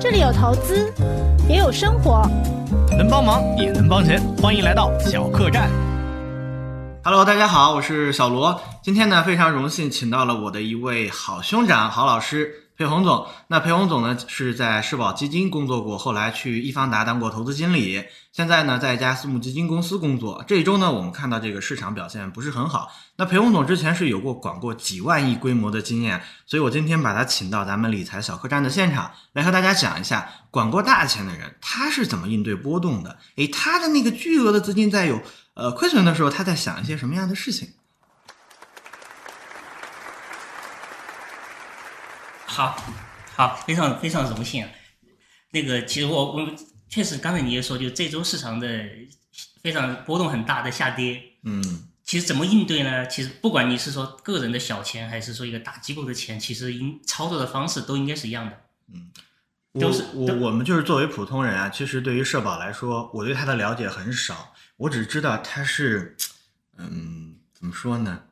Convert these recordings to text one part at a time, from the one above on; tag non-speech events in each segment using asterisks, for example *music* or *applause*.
这里有投资，也有生活，能帮忙也能帮人，欢迎来到小客栈。Hello，大家好，我是小罗。今天呢，非常荣幸请到了我的一位好兄长、好老师。裴红总，那裴红总呢是在世宝基金工作过，后来去易方达当过投资经理，现在呢在一家私募基金公司工作。这一周呢，我们看到这个市场表现不是很好。那裴红总之前是有过管过几万亿规模的经验，所以我今天把他请到咱们理财小客栈的现场，来和大家讲一下管过大钱的人他是怎么应对波动的。诶，他的那个巨额的资金在有呃亏损的时候，他在想一些什么样的事情？好，好，非常非常荣幸。那个，其实我我确实刚才你也说，就这周市场的非常波动很大的下跌。嗯，其实怎么应对呢？其实不管你是说个人的小钱，还是说一个大机构的钱，其实应操作的方式都应该是一样的。嗯，我我我们就是作为普通人啊，其实对于社保来说，我对它的了解很少，我只知道它是，嗯，怎么说呢？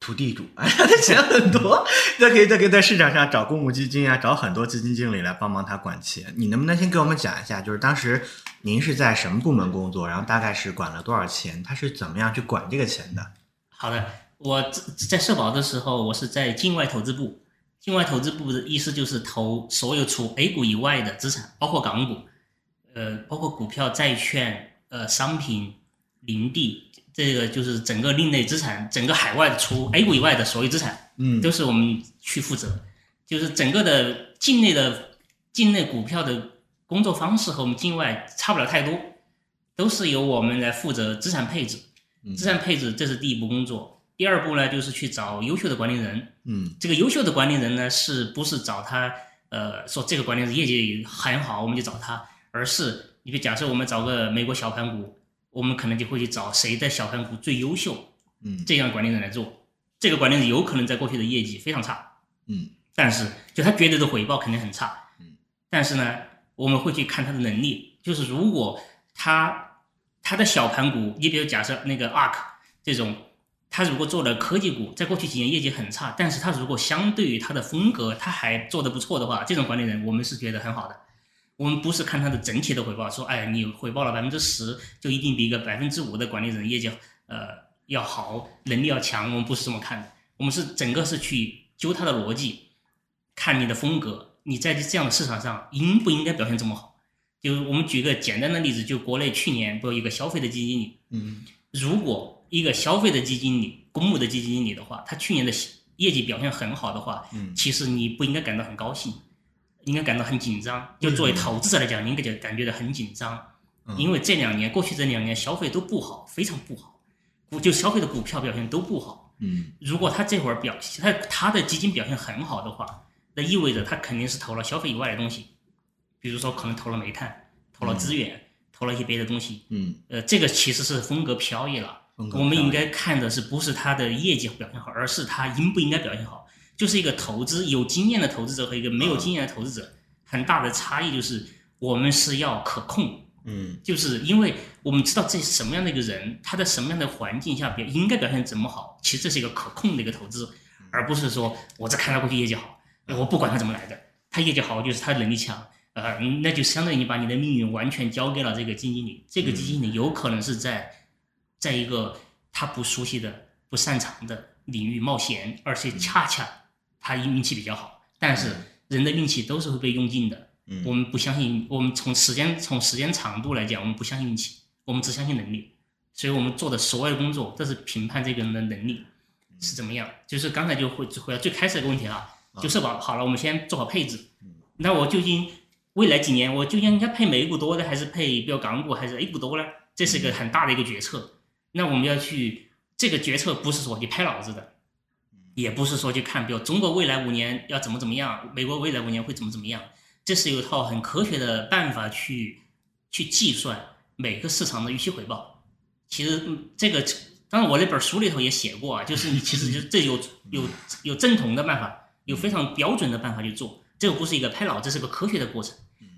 土地主，哎，他的钱很多，他可以在可以在市场上找公募基金啊，找很多基金经理来帮忙他管钱。你能不能先给我们讲一下，就是当时您是在什么部门工作，然后大概是管了多少钱，他是怎么样去管这个钱的？好的，我在社保的时候，我是在境外投资部，境外投资部的意思就是投所有除 A 股以外的资产，包括港股，呃，包括股票、债券、呃，商品、林地。这个就是整个另类资产，整个海外除 A 股以外的所有资产，嗯，都是我们去负责。就是整个的境内的境内股票的工作方式和我们境外差不了太多，都是由我们来负责资产配置。资产配置这是第一步工作，第二步呢就是去找优秀的管理人。嗯，这个优秀的管理人呢，是不是找他？呃，说这个管理人业绩很好，我们就找他，而是你比如假设我们找个美国小盘股。我们可能就会去找谁在小盘股最优秀，嗯，这样管理人来做。这个管理人有可能在过去的业绩非常差，嗯，但是就他绝对的回报肯定很差，嗯，但是呢，我们会去看他的能力，就是如果他他的小盘股，你比如假设那个 ARK 这种，他如果做了科技股，在过去几年业绩很差，但是他如果相对于他的风格他还做得不错的话，这种管理人我们是觉得很好的。我们不是看它的整体的回报，说，哎，你回报了百分之十，就一定比一个百分之五的管理人业绩，呃，要好，能力要强。我们不是这么看的，我们是整个是去揪它的逻辑，看你的风格，你在这样的市场上应不应该表现这么好？就我们举个简单的例子，就国内去年不有一个消费的基金经理，嗯，如果一个消费的基金经理，公募的基金经理的话，他去年的业绩表现很好的话，嗯，其实你不应该感到很高兴。应该感到很紧张，就作为投资者来讲，你应该就感觉到很紧张，因为这两年过去这两年消费都不好，非常不好，股就消费的股票表现都不好。嗯，如果他这会儿表现他他的基金表现很好的话，那意味着他肯定是投了消费以外的东西，比如说可能投了煤炭，投了资源，投了一些别的东西。嗯，呃，这个其实是风格飘逸了。我们应该看的是不是他的业绩表现好，而是他应不应该表现好。就是一个投资有经验的投资者和一个没有经验的投资者，很大的差异就是我们是要可控，嗯，就是因为我们知道这是什么样的一个人，他在什么样的环境下表应该表现怎么好，其实这是一个可控的一个投资，而不是说我只看他过去业绩好，我不管他怎么来的，他业绩好就是他能力强，呃，那就相当于你把你的命运完全交给了这个基金经理，这个基金经理有可能是在在一个他不熟悉的、不擅长的领域冒险，而且恰恰。他运气比较好，但是人的运气都是会被用尽的。嗯，我们不相信，我们从时间从时间长度来讲，我们不相信运气，我们只相信能力。所以我们做的所有的工作都是评判这个人的能力是怎么样。就是刚才就会回到最开始的个问题啊，就社保好了，我们先做好配置。那我究竟未来几年我究竟应该配美股多的，还是配比如港股还是 A 股多呢？这是一个很大的一个决策。那我们要去这个决策不是说你拍脑子的。也不是说去看，比如中国未来五年要怎么怎么样，美国未来五年会怎么怎么样，这是有一套很科学的办法去去计算每个市场的预期回报。其实这个，当然我那本书里头也写过啊，就是你其实就这有有有正统的办法，有非常标准的办法去做，这个不是一个拍脑，这是个科学的过程。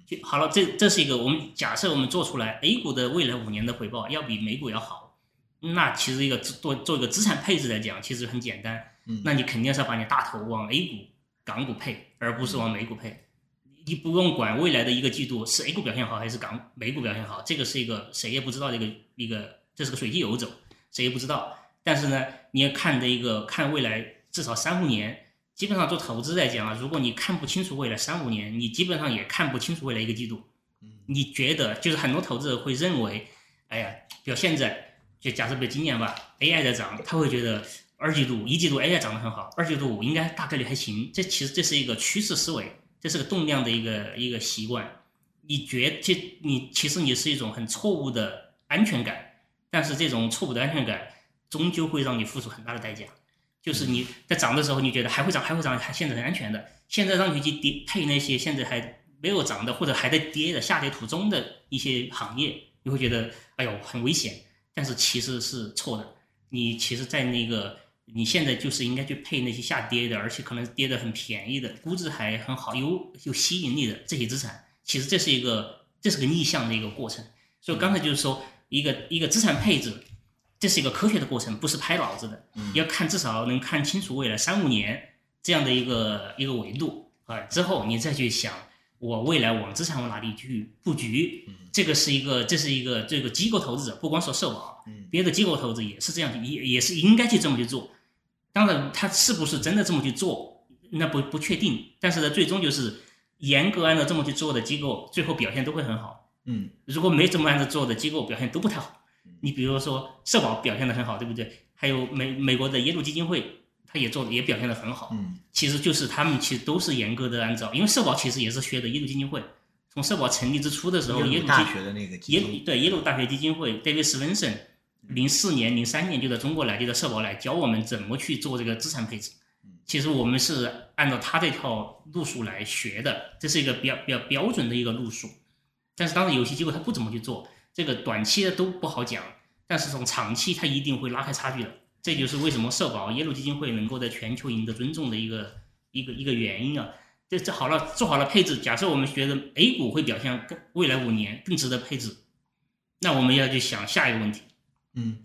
就好了，这这是一个我们假设我们做出来，A 股的未来五年的回报要比美股要好，那其实一个做做一个资产配置来讲，其实很简单。那你肯定是要把你大头往 A 股、港股配，而不是往美股配。你不用管未来的一个季度是 A 股表现好还是港美股表现好，这个是一个谁也不知道的一个一个，这是个随机游走，谁也不知道。但是呢，你要看的一个看未来至少三五年，基本上做投资来讲啊，如果你看不清楚未来三五年，你基本上也看不清楚未来一个季度。你觉得就是很多投资者会认为，哎呀，比如现在就假设比如今年吧，AI 在涨，他会觉得二季度、一季度 AI 涨得很好，二季度应该大概率还行。这其实这是一个趋势思维，这是个动量的一个一个习惯。你觉这你其实你是一种很错误的安全感，但是这种错误的安全感终究会让你付出很大的代价。就是你在涨的时候，你觉得还会涨，还会涨，还现在很安全的。现在让你去跌配那些现在还没有涨的或者还在跌的下跌途中的一些行业，你会觉得哎呦很危险。但是其实是错的。你其实，在那个你现在就是应该去配那些下跌的，而且可能跌的很便宜的，估值还很好、有有吸引力的这些资产。其实这是一个这是个逆向的一个过程。所以刚才就是说，一个一个资产配置。这是一个科学的过程，不是拍脑子的。要看至少能看清楚未来三五年这样的一个一个维度啊，之后你再去想我未来往资产往哪里去布局。这个是一个，这是一个这个机构投资者，不光说社保，别的机构投资也是这样，也也是应该去这么去做。当然，他是不是真的这么去做，那不不确定。但是呢，最终就是严格按照这么去做的机构，最后表现都会很好。嗯，如果没这么按照做的机构，表现都不太好。你比如说社保表现的很好，对不对？还有美美国的耶鲁基金会，他也做的也表现的很好。嗯，其实就是他们其实都是严格的按照，因为社保其实也是学的耶鲁基金会。从社保成立之初的时候，耶鲁大学的那个耶对耶鲁大学基金会，David Swensen，零四年、零三年就在中国来，就在社保来教我们怎么去做这个资产配置。其实我们是按照他这套路数来学的，这是一个比较比较标准的一个路数。但是当时有些机构他不怎么去做。这个短期的都不好讲，但是从长期他一定会拉开差距的。这就是为什么社保耶鲁基金会能够在全球赢得尊重的一个一个一个原因啊。这这好了，做好了配置。假设我们觉得 A 股会表现更未来五年更值得配置，那我们要去想下一个问题，嗯，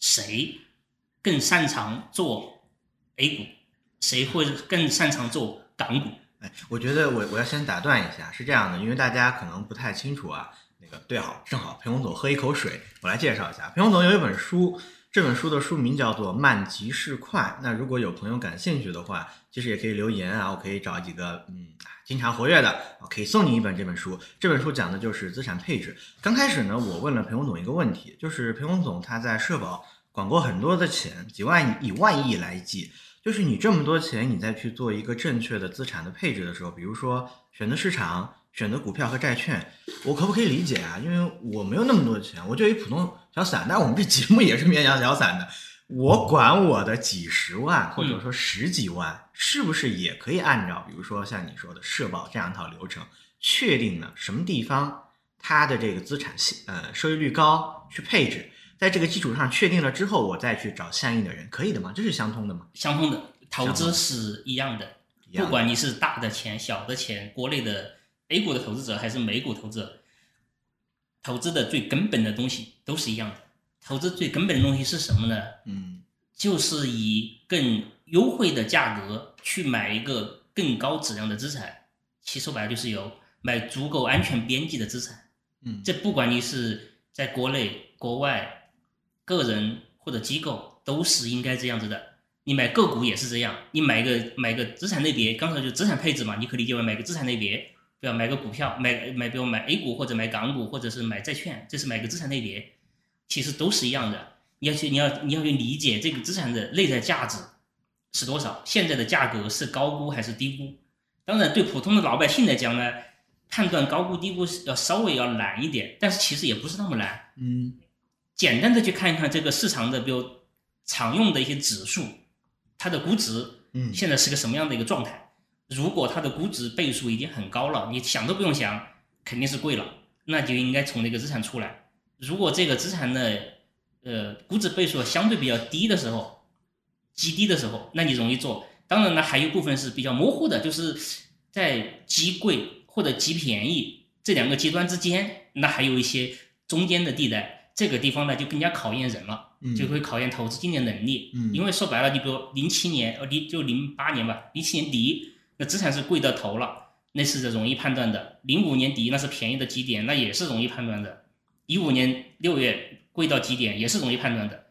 谁更擅长做 A 股，谁会更擅长做港股？哎，我觉得我我要先打断一下，是这样的，因为大家可能不太清楚啊。那个对，好，正好裴洪总喝一口水，我来介绍一下。裴洪总有一本书，这本书的书名叫做《慢即是快》。那如果有朋友感兴趣的话，其实也可以留言啊，我可以找几个嗯经常活跃的，可以送你一本这本书。这本书讲的就是资产配置。刚开始呢，我问了裴洪总一个问题，就是裴洪总他在社保管过很多的钱，几万以万亿来计，就是你这么多钱，你再去做一个正确的资产的配置的时候，比如说选择市场。选择股票和债券，我可不可以理解啊？因为我没有那么多钱，我就一普通小散。但我们这节目也是面向小散的，我管我的几十万或者说十几万，是不是也可以按照比如说像你说的社保这样一套流程，确定了什么地方它的这个资产呃收益率高去配置，在这个基础上确定了之后，我再去找相应的人，可以的吗？这是相通的吗？相通的，投资是一样的，不管你是大的钱、小的钱，国内的。A 股的投资者还是美股投资者，投资的最根本的东西都是一样的。投资最根本的东西是什么呢？嗯，就是以更优惠的价格去买一个更高质量的资产。其实说白了就是有买足够安全边际的资产。嗯，这不管你是在国内、国外，个人或者机构，都是应该这样子的。你买个股也是这样，你买个买个资产类别，刚才就资产配置嘛，你可以理解为买个资产类别。不要买个股票，买买，比如买 A 股或者买港股，或者是买债券，这是买个资产类别，其实都是一样的。你要去，你要你要去理解这个资产的内在价值是多少，现在的价格是高估还是低估？当然，对普通的老百姓来讲呢，判断高估低估是要稍微要难一点，但是其实也不是那么难。嗯，简单的去看一看这个市场的，比如常用的一些指数，它的估值，嗯，现在是个什么样的一个状态？如果它的估值倍数已经很高了，你想都不用想，肯定是贵了，那就应该从那个资产出来。如果这个资产的呃估值倍数相对比较低的时候，极低的时候，那你容易做。当然呢，还有部分是比较模糊的，就是在极贵或者极便宜这两个极端之间，那还有一些中间的地带，这个地方呢就更加考验人了，就会考验投资经理能力。嗯，因为说白了，你比如零七年呃零就零八年吧，零七年底。那资产是贵到头了，那是容易判断的。零五年底那是便宜的极点，那也是容易判断的。一五年六月贵到极点，也是容易判断的。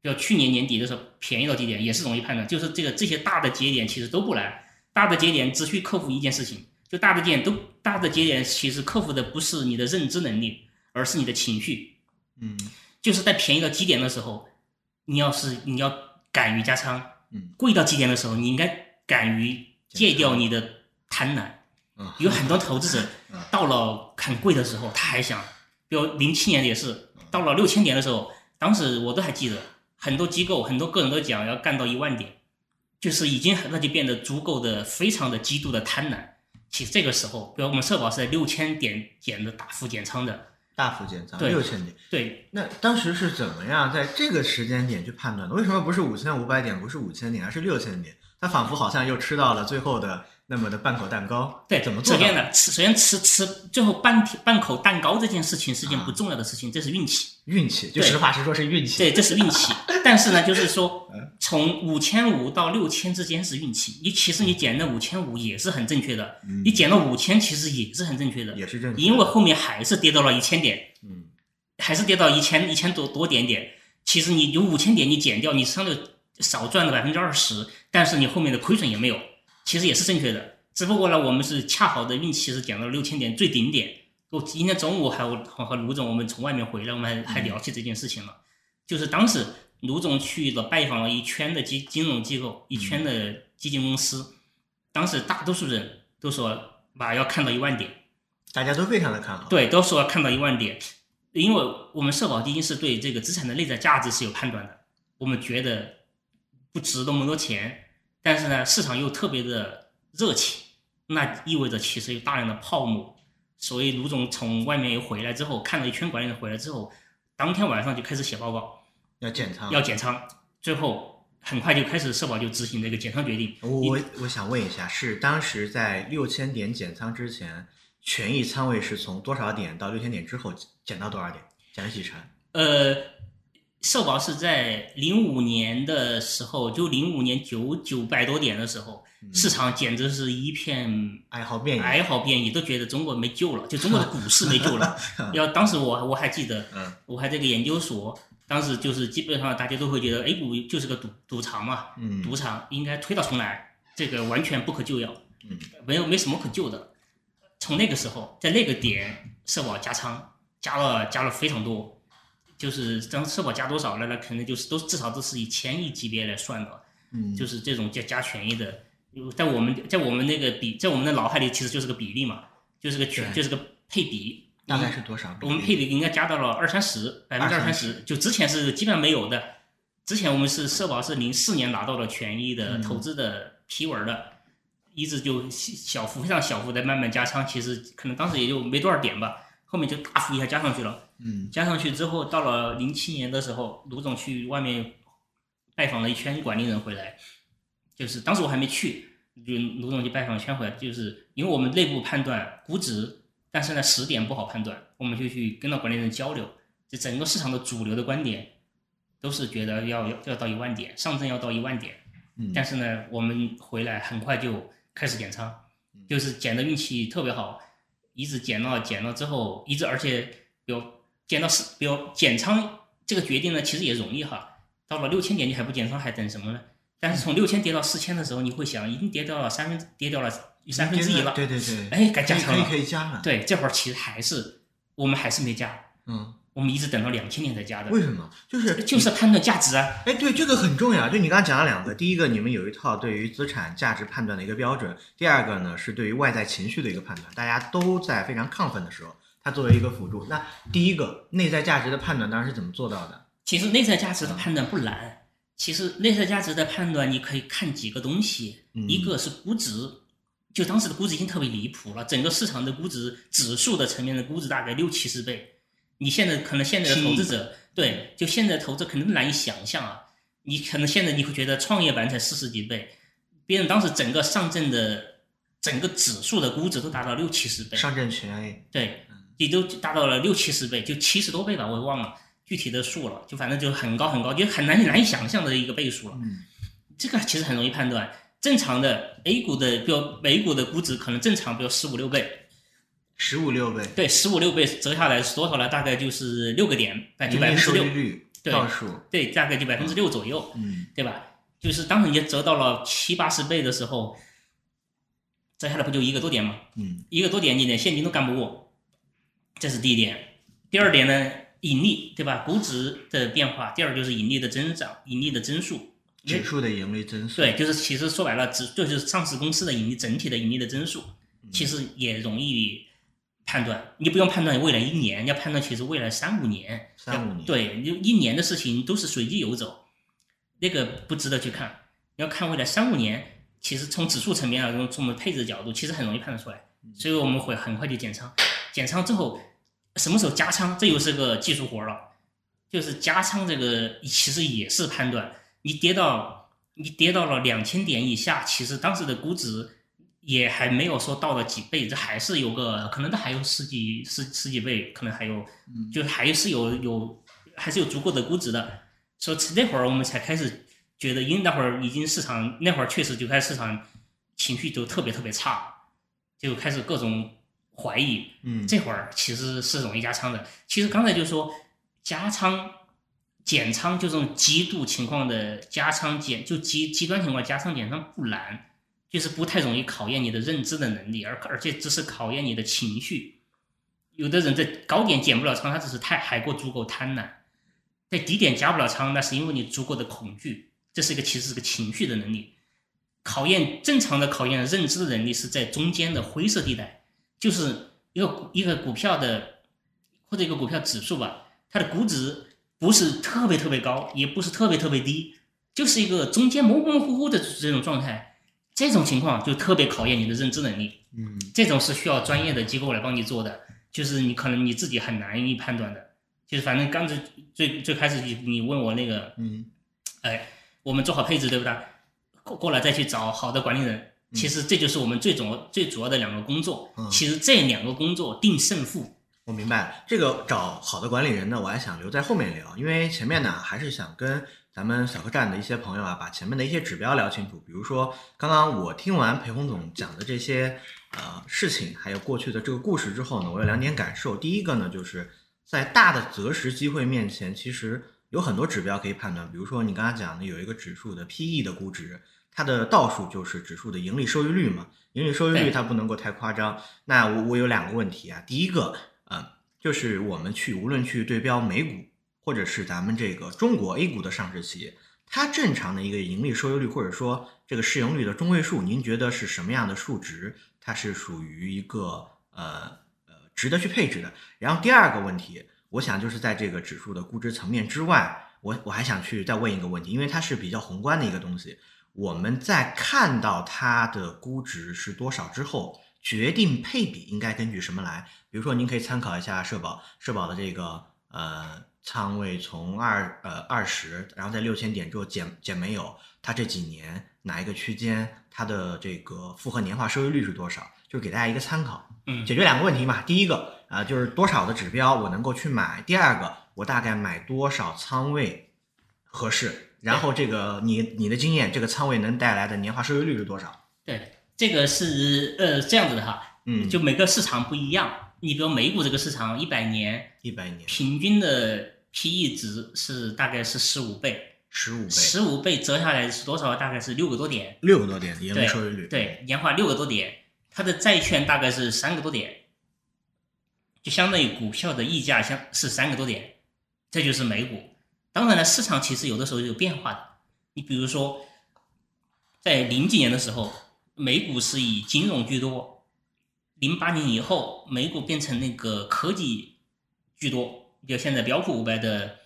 要去年年底的时候便宜到极点，也是容易判断。就是这个这些大的节点其实都不难，大的节点只需克服一件事情，就大的节点都大的节点其实克服的不是你的认知能力，而是你的情绪。嗯就是在便宜到极点的时候，你要是你要敢于加仓，嗯贵到极点的时候，你应该敢于戒掉你的贪婪。嗯，有很多投资者 *laughs* 嗯到了很贵的时候，他还想，比如零七年也是，到了六千点的时候，当时我都还记得，很多机构、很多个人都讲要干到一万点，就是已经那就变得足够的、非常的极度的贪婪。其实这个时候，比如我们社保是在六千点减的大幅减仓的，大幅减仓对六千点。对，那当时是怎么样在这个时间点去判断的？为什么不是五千五百点，不是五千点，而是六千点？他仿佛好像又吃到了最后的那么的半口蛋糕。对，怎么做？首先呢，吃首先吃吃最后半天半口蛋糕这件事情是件啊不重要的事情，这是运气。运气，就实话实说是运气。对，这是运气。*laughs* 但是呢，就是说嗯，从五千五到六千之间是运气。你其实你减了五千五也是很正确的，嗯你减了五千其实也是很正确的，也是正确的，因为后面还是跌到了一千点，嗯还是跌到一千一千多多点点。其实你有五千点你减掉，你相对少赚了百分之二十，但是你后面的亏损也没有，其实也是正确的。只不过呢，我们是恰好的运气是讲到了六千点最顶点。我今天中午还我和和卢总我们从外面回来，我们还还聊起这件事情了。就是当时卢总去了拜访了一圈的金金融机构，一圈的基金公司，当时大多数人都说把要看到一万点，大家都非常的看好。，对，都说要看到一万点，因为我们社保基金是对这个资产的内在价值是有判断的，我们觉得不值那么多钱，但是呢，市场又特别的热情，那意味着其实有大量的泡沫。所以卢总从外面又回来之后，看了一圈管理人回来之后，当天晚上就开始写报告，要减仓。要减仓，最后很快就开始社保就执行这个减仓决定。我我我想问一下，是当时在六千点减仓之前，权益仓位是从多少点到六千点之后减到多少点？减了几成？呃，社保是在零五年的时候，就零五年九九百多点的时候，嗯市场简直是一片哀嚎遍野。哀嚎遍野，都觉得中国没救了，就中国的股市没救了。*laughs* 要当时我我还记得，嗯我还这个研究所，当时就是基本上大家都会觉得 A 股就是个赌赌场嘛，嗯赌场应该推倒重来，这个完全不可救药，嗯，没有没什么可救的。从那个时候，在那个点，社保加仓加了加了非常多，就是当社保加多少了，那肯定就是都至少都是以千亿级别来算的，嗯，就是这种加加权益的，在我们在我们那个比在我们的脑海里其实就是个比例嘛，就是个权就是个配比，大概是多少？我们配比应该加到了二三十，百分之二三十，就之前是基本上没有的。之前我们是社保是零四年拿到了权益的嗯投资的批文的，一直就小幅非常小幅的慢慢加仓，其实可能当时也就没多少点吧，后面就大幅一下加上去了。嗯。加上去之后，到了零七年的时候，卢总去外面拜访了一圈管理人回来，就是当时我还没去，就卢总就拜访一圈回来，就是因为我们内部判断估值，但是呢时点不好判断，我们就去跟到管理人交流，就整个市场的主流的观点都是觉得要要要到一万点，上证要到一万点，嗯，但是呢，我们回来很快就开始减仓，就是减的运气特别好，一直减到减了之后，一直而且比如减到四，比如减仓这个决定呢，其实也容易哈。到了六千点你还不减仓，还等什么呢？但是从六千跌到四千的时候，你会想，已经跌掉了三分，跌掉了三分之一了，对对对，哎，该加仓了。可以加了。对，这会儿其实还是我们还是没加，嗯，我们一直等到两千年才加的，为什么？就是就是判断价值啊。哎，对，这个很重要。就你刚刚讲了两个，第一个，你们有一套对于资产价值判断的一个标准；第二个呢，是对于外在情绪的一个判断。大家都在非常亢奋的时候，它作为一个辅助。那第一个内在价值的判断，当然是怎么做到的？其实内在价值的判断不难。其实内在价值的判断，你可以看几个东西，嗯一个是估值，就当时的估值已经特别离谱了，整个市场的估值指数的层面的估值大概六七十倍。你现在可能现在的投资者，对，就现在投资可能难以想象啊。你可能现在你会觉得创业板才四十几倍，别人当时整个上证的整个指数的估值都达到六七十倍，上证全 A，对，也都达到了六七十倍，就七十多倍吧，我也忘了具体的数了，就反正就很高很高，就很难难以想象的一个倍数了。嗯。这个其实很容易判断，正常的 A 股的，比如美股的估值可能正常，比如十五六倍，十五六倍，对，十五六倍折下来是多少呢？大概就是六个点，百就百分之六。对对，大概就百分之六左右，嗯。对吧？就是当人家折到了七八十倍的时候，折下来不就一个多点吗？嗯。一个多点你连现金都干不过，这是第一点。第二点呢，盈利，对吧？估值的变化，第二就是盈利的增长，盈利的增速。指数的盈利增速，对，就是其实说白了，只就是上市公司的盈利整体的盈利的增速，其实也容易判断。你不用判断未来一年，要判断其实未来三五年。三五年，对，你就一年的事情都是随机游走，那个不值得去看。要看未来三五年，其实从指数层面啊，从从我们配置的角度，其实很容易判断出来。所以我们会很快就减仓，减仓之后什么时候加仓，这又是个技术活了。就是加仓这个其实也是判断，你跌到你跌到了两千点以下，其实当时的估值也还没有说到了几倍，这还是有个可能它还有十几十十几倍，可能还有，就还是有有还是有足够的估值的。所以那会儿我们才开始觉得，因为那会儿已经市场那会儿确实就开始市场情绪就特别特别差，就开始各种怀疑。嗯这会儿其实是容易加仓的。其实刚才就说加仓、减仓，就这种极度情况的加仓减，就极极端情况加仓减仓不难，就是不太容易考验你的认知的能力，而而且只是考验你的情绪。有的人在高点减不了仓，他只是太还过足够贪婪；在低点加不了仓，那是因为你足够的恐惧，这是一个其实是个情绪的能力。考验正常的考验认知的能力是在中间的灰色地带，就是一个股一个股票的或者一个股票指数吧，它的估值不是特别特别高，也不是特别特别低，就是一个中间模模糊糊的这种状态。这种情况就特别考验你的认知能力，嗯这种是需要专业的机构来帮你做的，就是你可能你自己很难以判断的。就是反正刚才最最开始你你问我那个，嗯哎，我们做好配置对不对？过过来再去找好的管理人，其实这就是我们最主最主要的两个工作。嗯其实这两个工作定胜负。我明白了，这个找好的管理人呢，我还想留在后面聊，因为前面呢还是想跟咱们小客栈的一些朋友啊，把前面的一些指标聊清楚。比如说，刚刚我听完裴红总讲的这些呃事情，还有过去的这个故事之后呢，我有两点感受。第一个呢，就是在大的择时机会面前，其实有很多指标可以判断。比如说你刚才讲的有一个指数的 PE 的估值，它的倒数就是指数的盈利收益率嘛，盈利收益率它不能够太夸张。那我我有两个问题啊，第一个。呃，就是我们去无论去对标美股，或者是咱们这个中国 A 股的上市企业，它正常的一个盈利收益率，或者说这个市盈率的中位数，您觉得是什么样的数值？它是属于一个呃呃值得去配置的。然后第二个问题，我想就是在这个指数的估值层面之外，我我还想去再问一个问题，因为它是比较宏观的一个东西。我们在看到它的估值是多少之后，决定配比应该根据什么来？比如说，您可以参考一下社保，社保的这个呃仓位从二呃二十，然后在六千点之后减减没有，它这几年哪一个区间它的这个复合年化收益率是多少？就是给大家一个参考。嗯解决两个问题嘛。第一个啊、呃就是多少的指标我能够去买；第二个，我大概买多少仓位合适。然后这个你你的经验，这个仓位能带来的年化收益率是多少？对，这个是呃这样子的哈，嗯，就每个市场不一样。你比如美股这个市场，一百年一百年平均的 PE 值是大概是十五倍，十五倍，十五倍折下来是多少？大概是六个多点，六个多点的盈利对收益率。对，年化六个多点，它的债券大概是三个多点，就相当于股票的溢价相是三个多点，这就是美股。当然了，市场其实有的时候有变化的。你比如说，在零几年的时候，美股是以金融居多；零八年以后，美股变成那个科技居多。就现在标普五百的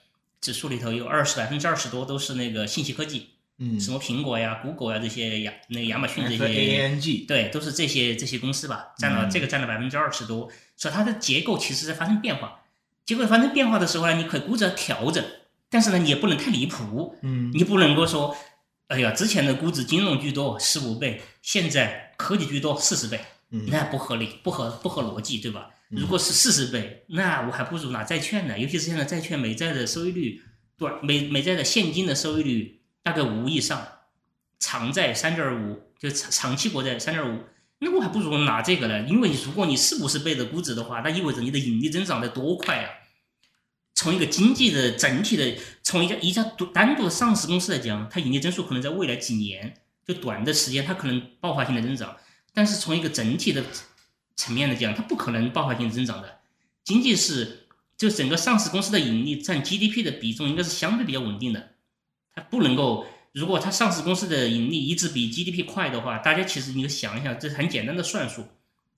指数里头有二十百分之二十多都是那个信息科技，嗯什么苹果呀、谷歌呀这些亚那个亚马逊这些 A N G，对，都是这些这些公司吧，占了、嗯这个占了百分之二十多，所以它的结构其实在发生变化。结果发生变化的时候呢，你可以估值要调整，但是呢，你也不能太离谱，嗯你不能够说，哎呀，之前的估值金融居多十五倍，现在科技居多四十倍，嗯那不合理，不合不合逻辑，对吧？嗯如果是四十倍，那我还不如拿债券呢，尤其是现在债券美债的收益率多少，美美债的现金的收益率大概五以上，长债三点五，就长长期国债三点五，那我还不如拿这个呢，因为如果你四五十倍的估值的话，那意味着你的盈利增长得多快啊！从一个经济的整体的，从一家一家独单独的上市公司来讲，它盈利增速可能在未来几年就短的时间，它可能爆发性的增长，但是从一个整体的层面来讲，它不可能爆发性增长的。经济是就整个上市公司的盈利占 GDP 的比重应该是相对比较稳定的，它不能够。如果它上市公司的盈利一直比 GDP 快的话，大家其实你就想一想，这是很简单的算术，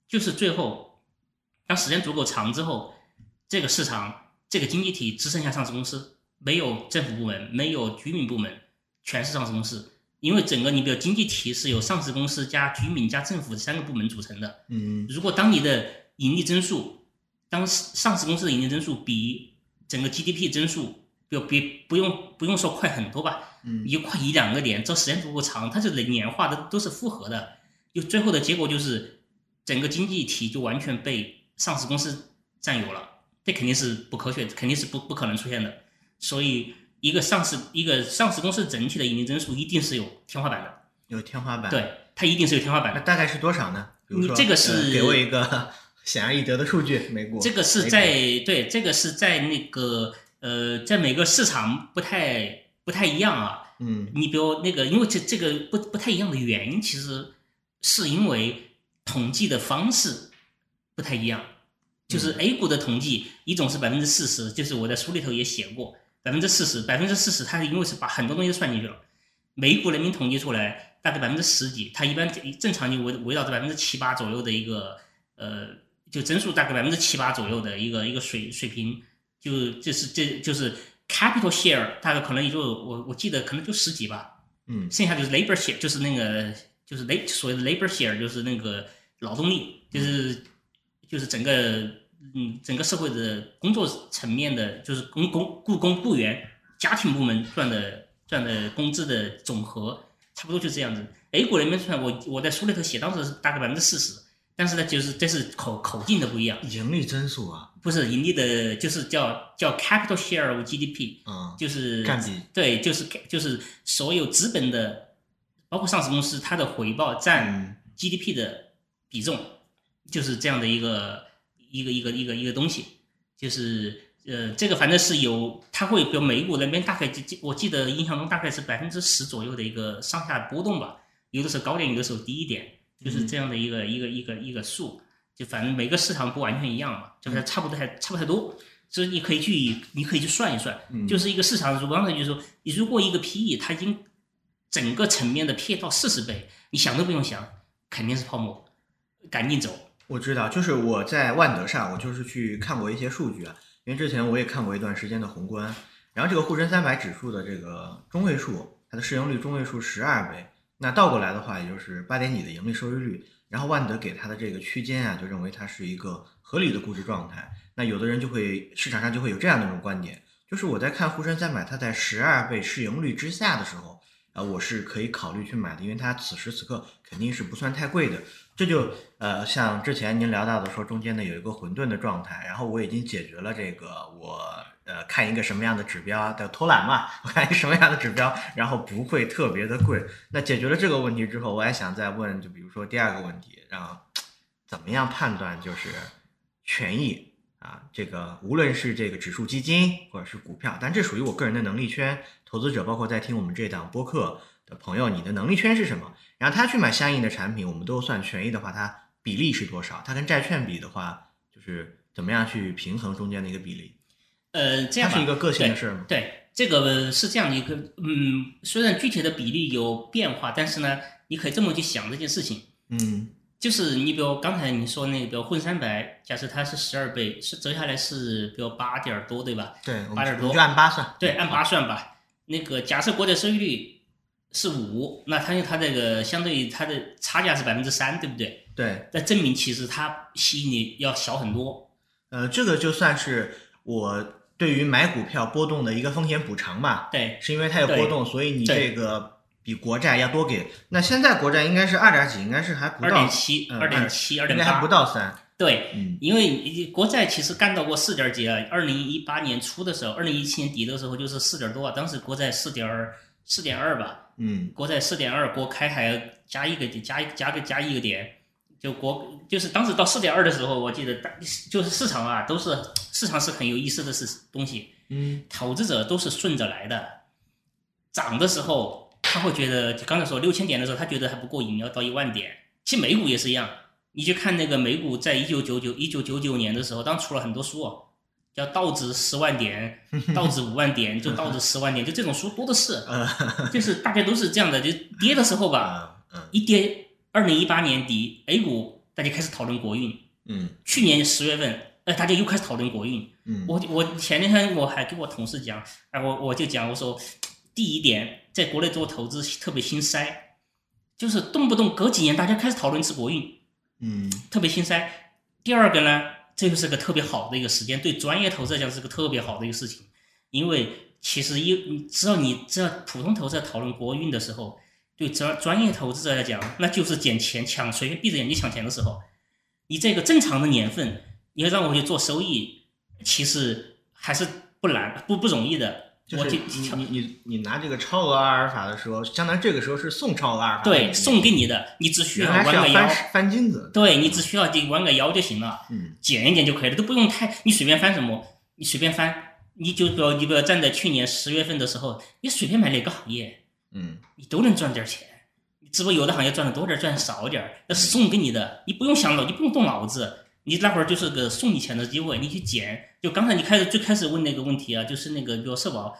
就是最后当时间足够长之后，这个市场这个经济体只剩下上市公司，没有政府部门，没有居民部门，全是上市公司。因为整个你比如经济体是由上市公司加居民加政府三个部门组成的。嗯，如果当你的盈利增速，当上市公司的盈利增速比整个 GDP 增速，比比不用不用说快很多吧。嗯一块一两个点，这时间足够长，它是年化的都是复合的，就最后的结果就是整个经济体就完全被上市公司占有了，这肯定是不科学，肯定是不不可能出现的。所以一个上市一个上市公司整体的盈利增速一定是有天花板的，有天花板，对，它一定是有天花板的。大概是多少呢？你这个是给我一个 *laughs* 显而易得的数据，美股。这个是在对，这个是在那个呃，在每个市场不太。不太一样啊，嗯，你比如那个，因为这这个不不太一样的原因，其实是因为统计的方式不太一样。就是 A 股的统计，一种是百分之四十，就是我在书里头也写过，百分之四十，百分之四十，它是因为是把很多东西都算进去了。美股人民统计出来大概百分之十几，它一般正常就围围绕着百分之七八左右的一个呃，就增速大概百分之七八左右的一个一个水水平，就就是这就是。Capital share 大概可能也就我我记得可能就十几吧，嗯，剩下就是 labor share，就是那个就是 l 所谓的 labor share，就是那个劳动力，就是就是整个嗯整个社会的工作层面的，就是工工雇工雇员家庭部门赚的赚的工资的总和，差不多就这样子。A 股人民算我我在书里头写，当时是大概百分之四十。但是呢，就是这是口口径的不一样，盈利增速啊，不是盈利的，就是叫叫 capital share of GDP，嗯，就是占比，对，就是就是所有资本的，包括上市公司，它的回报占 GDP 的比重，就是这样的一个一个一个一个一个东西，就是呃，这个反正是有，它会比如美股那边大概记我记得印象中大概是百分之十左右的一个上下波动吧，有的时候高点，有的时候低一点。就是这样的一个一个一个一个数，就反正每个市场不完全一样嘛，就是差不多还差不太多，所以你可以去你可以去算一算，就是一个市场，如果刚才就是说，你如果一个 PE 它已经整个层面的 PE 到四十倍，你想都不用想，肯定是泡沫，赶紧走。我知道，就是我在万德上，我就是去看过一些数据啊，因为之前我也看过一段时间的宏观，然后这个沪深三百指数的这个中位数，它的市盈率中位数十二倍。那倒过来的话，也就是八点几的盈利收益率，然后万德给它的这个区间啊，就认为它是一个合理的估值状态。那有的人就会市场上就会有这样的一种观点，就是我在看沪深三百，它在十二倍市盈率之下的时候，呃，我是可以考虑去买的，因为它此时此刻肯定是不算太贵的。这就呃，像之前您聊到的说中间呢有一个混沌的状态，然后我已经解决了这个我。呃，看一个什么样的指标的偷懒嘛？我看一个什么样的指标，然后不会特别的贵。那解决了这个问题之后，我还想再问，就比如说第二个问题，让怎么样判断就是权益啊？这个无论是这个指数基金或者是股票，但这属于我个人的能力圈。投资者包括在听我们这档播客的朋友，你的能力圈是什么？然后他去买相应的产品，我们都算权益的话，它比例是多少？它跟债券比的话，就是怎么样去平衡中间的一个比例？呃，这样是一个个性的事儿吗？对，这个是这样的一个，嗯，虽然具体的比例有变化，但是呢，你可以这么去想这件事情，嗯，就是你比如刚才你说那个，比如沪三百，假设它是十二倍，是折下来是比如八点多，对吧？对，八点多，就按八算。对，按八算吧。那个假设国债收益率是五，那它它这个相对于它的差价是百分之三，对不对？对。那证明其实它吸引力要小很多。呃，这个就算是我。对于买股票波动的一个风险补偿吧，对，是因为它有波动，所以你这个比国债要多给。那现在国债应该是二点几，应该是还不到二点七，二点七，二点八，还不到三。对，因为国债其实干到过四点几啊，二零一八年初的时候，二零一七年底的时候就是四点多啊，当时国债四点四点二吧，嗯国债四点二，国开还要加一个加一加个加一个点，就国就是当时到四点二的时候，我记得大就是市场啊，都是市场是很有意思的是东西，嗯投资者都是顺着来的，涨的时候他会觉得，就刚才说六千点的时候，他觉得还不过瘾，要到一万点。其实美股也是一样，你去看那个美股，在一九九九一九九九年的时候，当时出了很多书、哦，叫道指十万点、道指五万点，就道指十万点，就这种书多的是，*laughs* 就是大家都是这样的，就跌的时候吧，一跌，二零一八年底 A 股大家开始讨论国运，嗯去年十月份，哎，大家又开始讨论国运。嗯我我前两天我还跟我同事讲，哎，我我就讲我说，第一点，在国内做投资特别心塞，就是动不动隔几年大家开始讨论一次国运，嗯特别心塞。第二个呢，这就是个特别好的一个时间，对专业投资来讲是个特别好的一个事情，因为其实一你只要你只要普通投资者讨论国运的时候，对专专业投资者来讲，那就是捡钱抢随便闭着眼睛抢钱的时候。你这个正常的年份，你要让我去做收益，其实还是不难不不容易的。就是你你你你拿这个超额阿尔法的时候，相当于这个时候是送超额阿尔法，对送给你的，你只需要弯个腰，翻金子，对你只需要就弯个腰就行了。嗯减一减就可以了，都不用太，你随便翻什么，你随便翻，你就比如你比如站在去年十月份的时候，你随便买哪个行业，嗯你都能赚点钱。只不过有的行业赚的多点，赚得少点，那是送给你的，你不用想脑，你不用动脑子，你那会儿就是个送你钱的机会，你去捡。就刚才你开始最开始问那个问题啊，就是那个比如社保，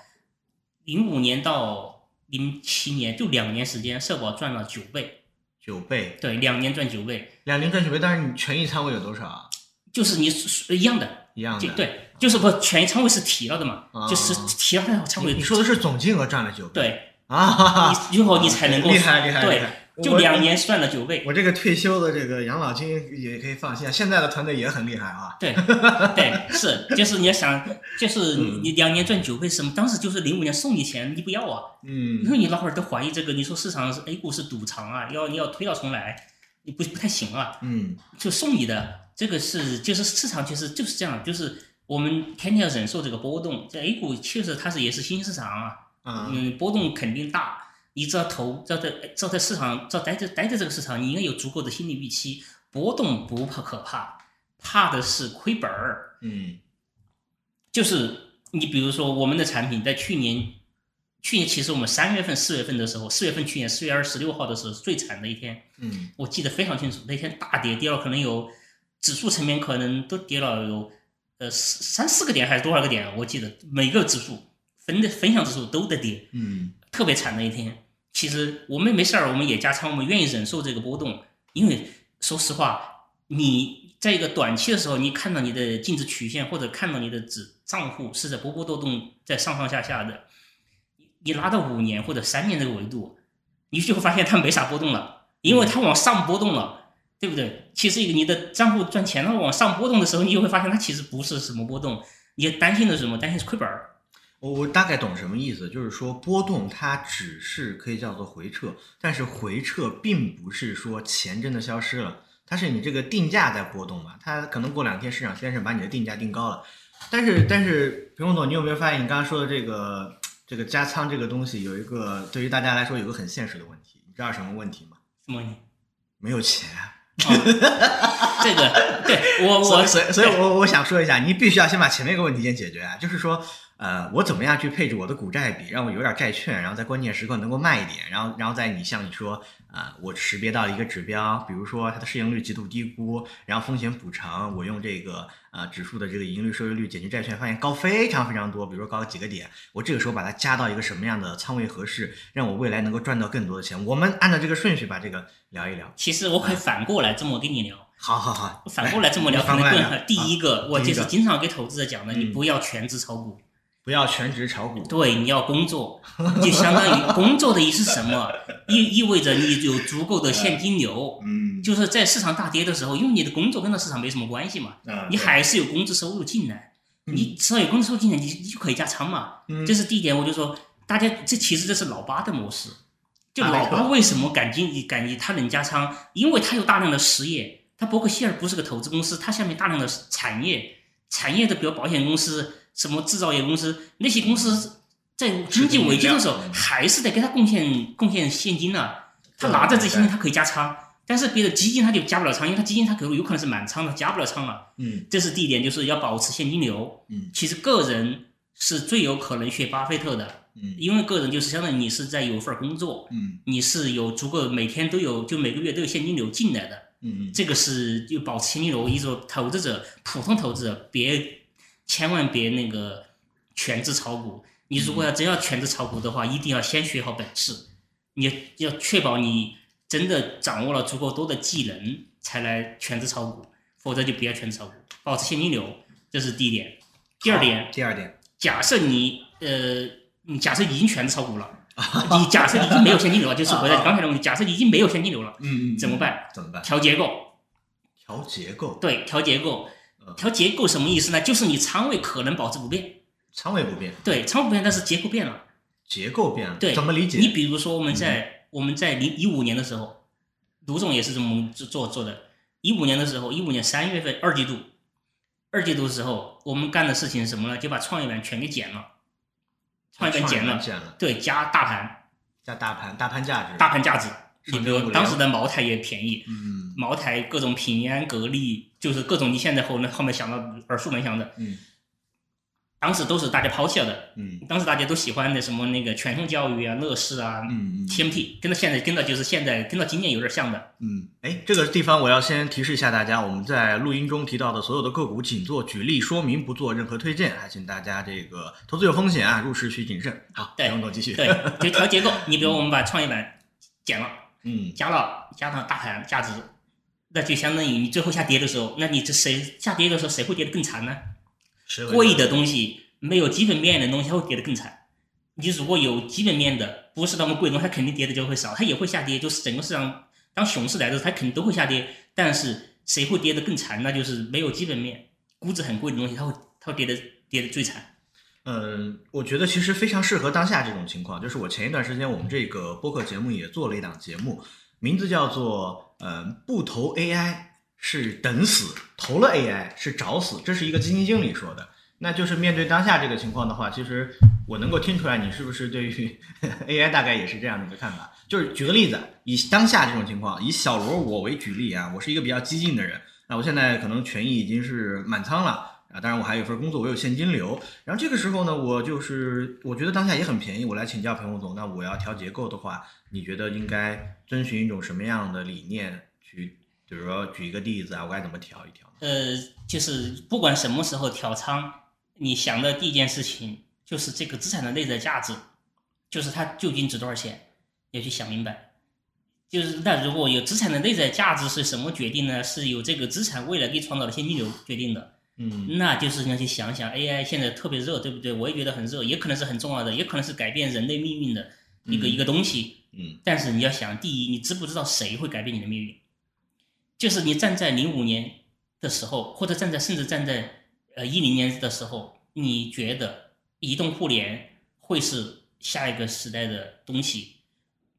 零五年到零七年就两年时间，社保赚了九倍，九倍，对，两年赚九倍，两年赚九倍，但是你权益仓位有多少啊？就是你是一样的，一样的，对，就是不权益仓位是提了的嘛，啊就是提了的仓位。你说的是总金额赚了九倍，对，啊，你以后你才能够厉害厉害厉对，害，就两年赚了九倍。我这个退休的这个养老金也可以放心啊，现在的团队也很厉害啊。对对是，就是你要想，就是你两年赚九倍什么？当时就是零五年送你钱，你不要啊，嗯因为你那会儿都怀疑这个，你说市场是 A 股是赌场啊，要你要推倒重来，你不不太行啊。嗯就送你的，这个是就是市场其实就是这样，就是我们天天要忍受这个波动。这 A 股确实它是也是新兴市场啊，啊嗯，波动肯定大。你只要投，只要在只要在市场，只要待在待在这个市场，你应该有足够的心理预期，波动不怕可怕，怕的是亏本儿。嗯就是你比如说我们的产品在去年，去年其实我们三月份、四月份的时候，四月份去年四月二十六号的时候是最惨的一天，嗯我记得非常清楚，那天大跌，跌了可能有指数层面可能都跌了有呃四三四个点还是多少个点，我记得每个指数分的分享指数都在跌，嗯特别惨的一天。其实我们没事儿，我们也加仓，我们愿意忍受这个波动，因为说实话，你在一个短期的时候，你看到你的净值曲线或者看到你的指账户是在波波动动，在上上下下的，你拿到五年或者三年这个维度，你就会发现它没啥波动了，因为它往上波动了，对不对？其实你的账户赚钱了往上波动的时候，你就会发现它其实不是什么波动，你担心的是什么？担心是亏本儿。我我大概懂什么意思，就是说波动它只是可以叫做回撤，但是回撤并不是说钱真的消失了，它是你这个定价在波动嘛，它可能过两天市场先生把你的定价定高了，但是但是裴洪总，你有没有发现你刚刚说的这个这个加仓这个东西有一个对于大家来说有个很现实的问题，你知道什么问题吗？什么问题？没有钱。哦，*laughs* 这个对我我所以所以所以我我想说一下，你必须要先把前面一个问题先解决啊，就是说，呃，我怎么样去配置我的股债比，让我有点债券，然后在关键时刻能够卖一点，然后然后在你像你说，啊、我识别到了一个指标，比如说它的市盈率极度低估，然后风险补偿，我用这个呃指数的这个盈率收益率减去债券，发现高非常非常多，比如说高几个点，我这个时候把它加到一个什么样的仓位合适，让我未来能够赚到更多的钱。我们按照这个顺序把这个聊一聊。其实我可以反过来这么跟你聊，好好好，反过来这么聊 *laughs* 可能更好。第一个，我就是经常给投资者讲的，你嗯不要全职炒股，不要全职炒股。对，你要工作，就相当于 *laughs* 工作的意思是什么？意意味着你有足够的现金流，嗯，*laughs* 就是在市场大跌的时候，因为你的工作跟那市场没什么关系嘛，啊你还是有工资收入进来，你只要有工资收入进来，你你就可以加仓嘛。嗯这是第一点，我就说大家这其实这是老八的模式。就老八为什么敢进敢他能加仓？因为他有大量的实业，他伯克希尔不是个投资公司，他下面大量的产业，产业的比如保险公司、什么制造业公司，那些公司在经济危机的时候嗯，还是得给他贡献贡献现金啊。他拿着这些他可以加仓，但是别的基金他就加不了仓，因为他基金他可能有可能是满仓的，加不了仓了。嗯这是第一点，就是要保持现金流。嗯其实个人是最有可能学巴菲特的，嗯因为个人就是相当于你是在有份工作，嗯你是有足够每天都有，就每个月都有现金流进来的。嗯这个是就保持现金流。我一直说，投资者，普通投资者别千万别那个全职炒股。你如果要真要全职炒股的话，一定要先学好本事，你要确保你真的掌握了足够多的技能，才来全职炒股，否则就不要全职炒股，保持现金流，这是第一点。第二点，第二点，假设你呃，你假设已经全职炒股了，你假设已经没有现金流了，就是回到刚才的问题，假设已经没有现金流了，嗯嗯，怎么办？怎么办？调结构。调结构，对，调结构嗯，调结构什么意思呢？就是你仓位可能保持不变，仓位不变，对，仓位不变，但是结构变了。结构变了，对，怎么理解？你比如说我们在、我们在零一五年的时候，卢总也是这么做做的。一五年的时候，一五年三月份二季度，二季度的时候，我们干的事情是什么呢？就把创业板全给减了，创业板减了，减了，对，加大盘，加大盘，大盘价值，大盘价值。你比如当时的茅台也便宜，嗯茅台各种平安、格力，就是各种你现在后面后面想到耳熟能详的，嗯当时都是大家抛弃了的。嗯当时大家都喜欢的什么那个全通教育啊、乐视啊、嗯嗯 TMT，跟到现在跟到就是现在跟到今年有点像的。嗯，哎，这个地方我要先提示一下大家，我们在录音中提到的所有的个股仅做举例说明，不做任何推荐，还请大家这个投资有风险啊，入市需谨慎。好，对杨总继续。对，就调结构。你比如 *laughs* 我们把创业板减了，嗯加了加上大盘价值，那就相当于你最后下跌的时候，那你这谁下跌的时候谁会跌得更惨呢？贵的东西没有基本面的东西，它会跌得更惨。你如果有基本面的，不是那么贵的东西，它肯定跌的就会少，它也会下跌。就是整个市场当熊市来的时候，它肯定都会下跌。但是谁会跌得更惨？那就是没有基本面、估值很贵的东西，它会它会跌得跌得最惨。嗯，我觉得其实非常适合当下这种情况。就是我前一段时间我们这个播客节目也做了一档节目，名字叫做“嗯，不投 AI 是等死，投了 AI 是找死”，这是一个基金经理说的。那就是面对当下这个情况的话，其实我能够听出来你是不是对于 *laughs* AI 大概也是这样的一个看法。就是举个例子，以当下这种情况，以小罗我为举例啊，我是一个比较激进的人，那我现在可能权益已经是满仓了。啊，当然我还有份工作，我有现金流。然后这个时候呢，我就是我觉得当下也很便宜，我来请教彭洪总。那我要调结构的话，你觉得应该遵循一种什么样的理念去？比如说举一个例子啊，我该怎么调一调？呃，就是不管什么时候调仓，你想的第一件事情就是这个资产的内在价值，就是它究竟值多少钱，要去想明白。就是那如果有资产的内在价值是什么决定呢？是由这个资产未来给创造的现金流决定的。嗯那就是你要去想想，AI 现在特别热，对不对？我也觉得很热，也可能是很重要的，也可能是改变人类命运的一个、嗯一个东西。嗯但是你要想，第一，你知不知道谁会改变你的命运？就是你站在零五年的时候，或者站在甚至站在呃一零年的时候，你觉得移动互联会是下一个时代的东西？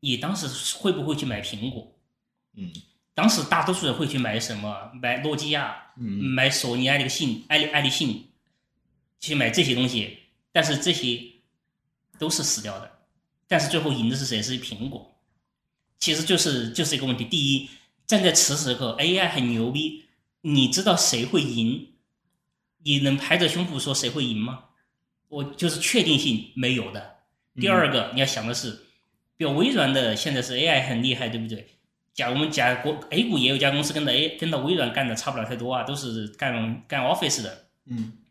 你当时会不会去买苹果？嗯当时大多数人会去买什么？买诺基亚，嗯买索尼、爱立信、爱立爱立信，去买这些东西，但是这些都是死掉的。但是最后赢的是谁？是苹果。其实就是就是一个问题。第一，站在此时刻，AI 很牛逼，你知道谁会赢？你能拍着胸脯说谁会赢吗？我就是确定性没有的。第二个，你要想的是，比如微软的现在是 AI 很厉害，对不对？假如我们假国 A 股也有一家公司跟着 A 跟到微软干的差不了太多啊，都是干干 Office 的。嗯 *laughs*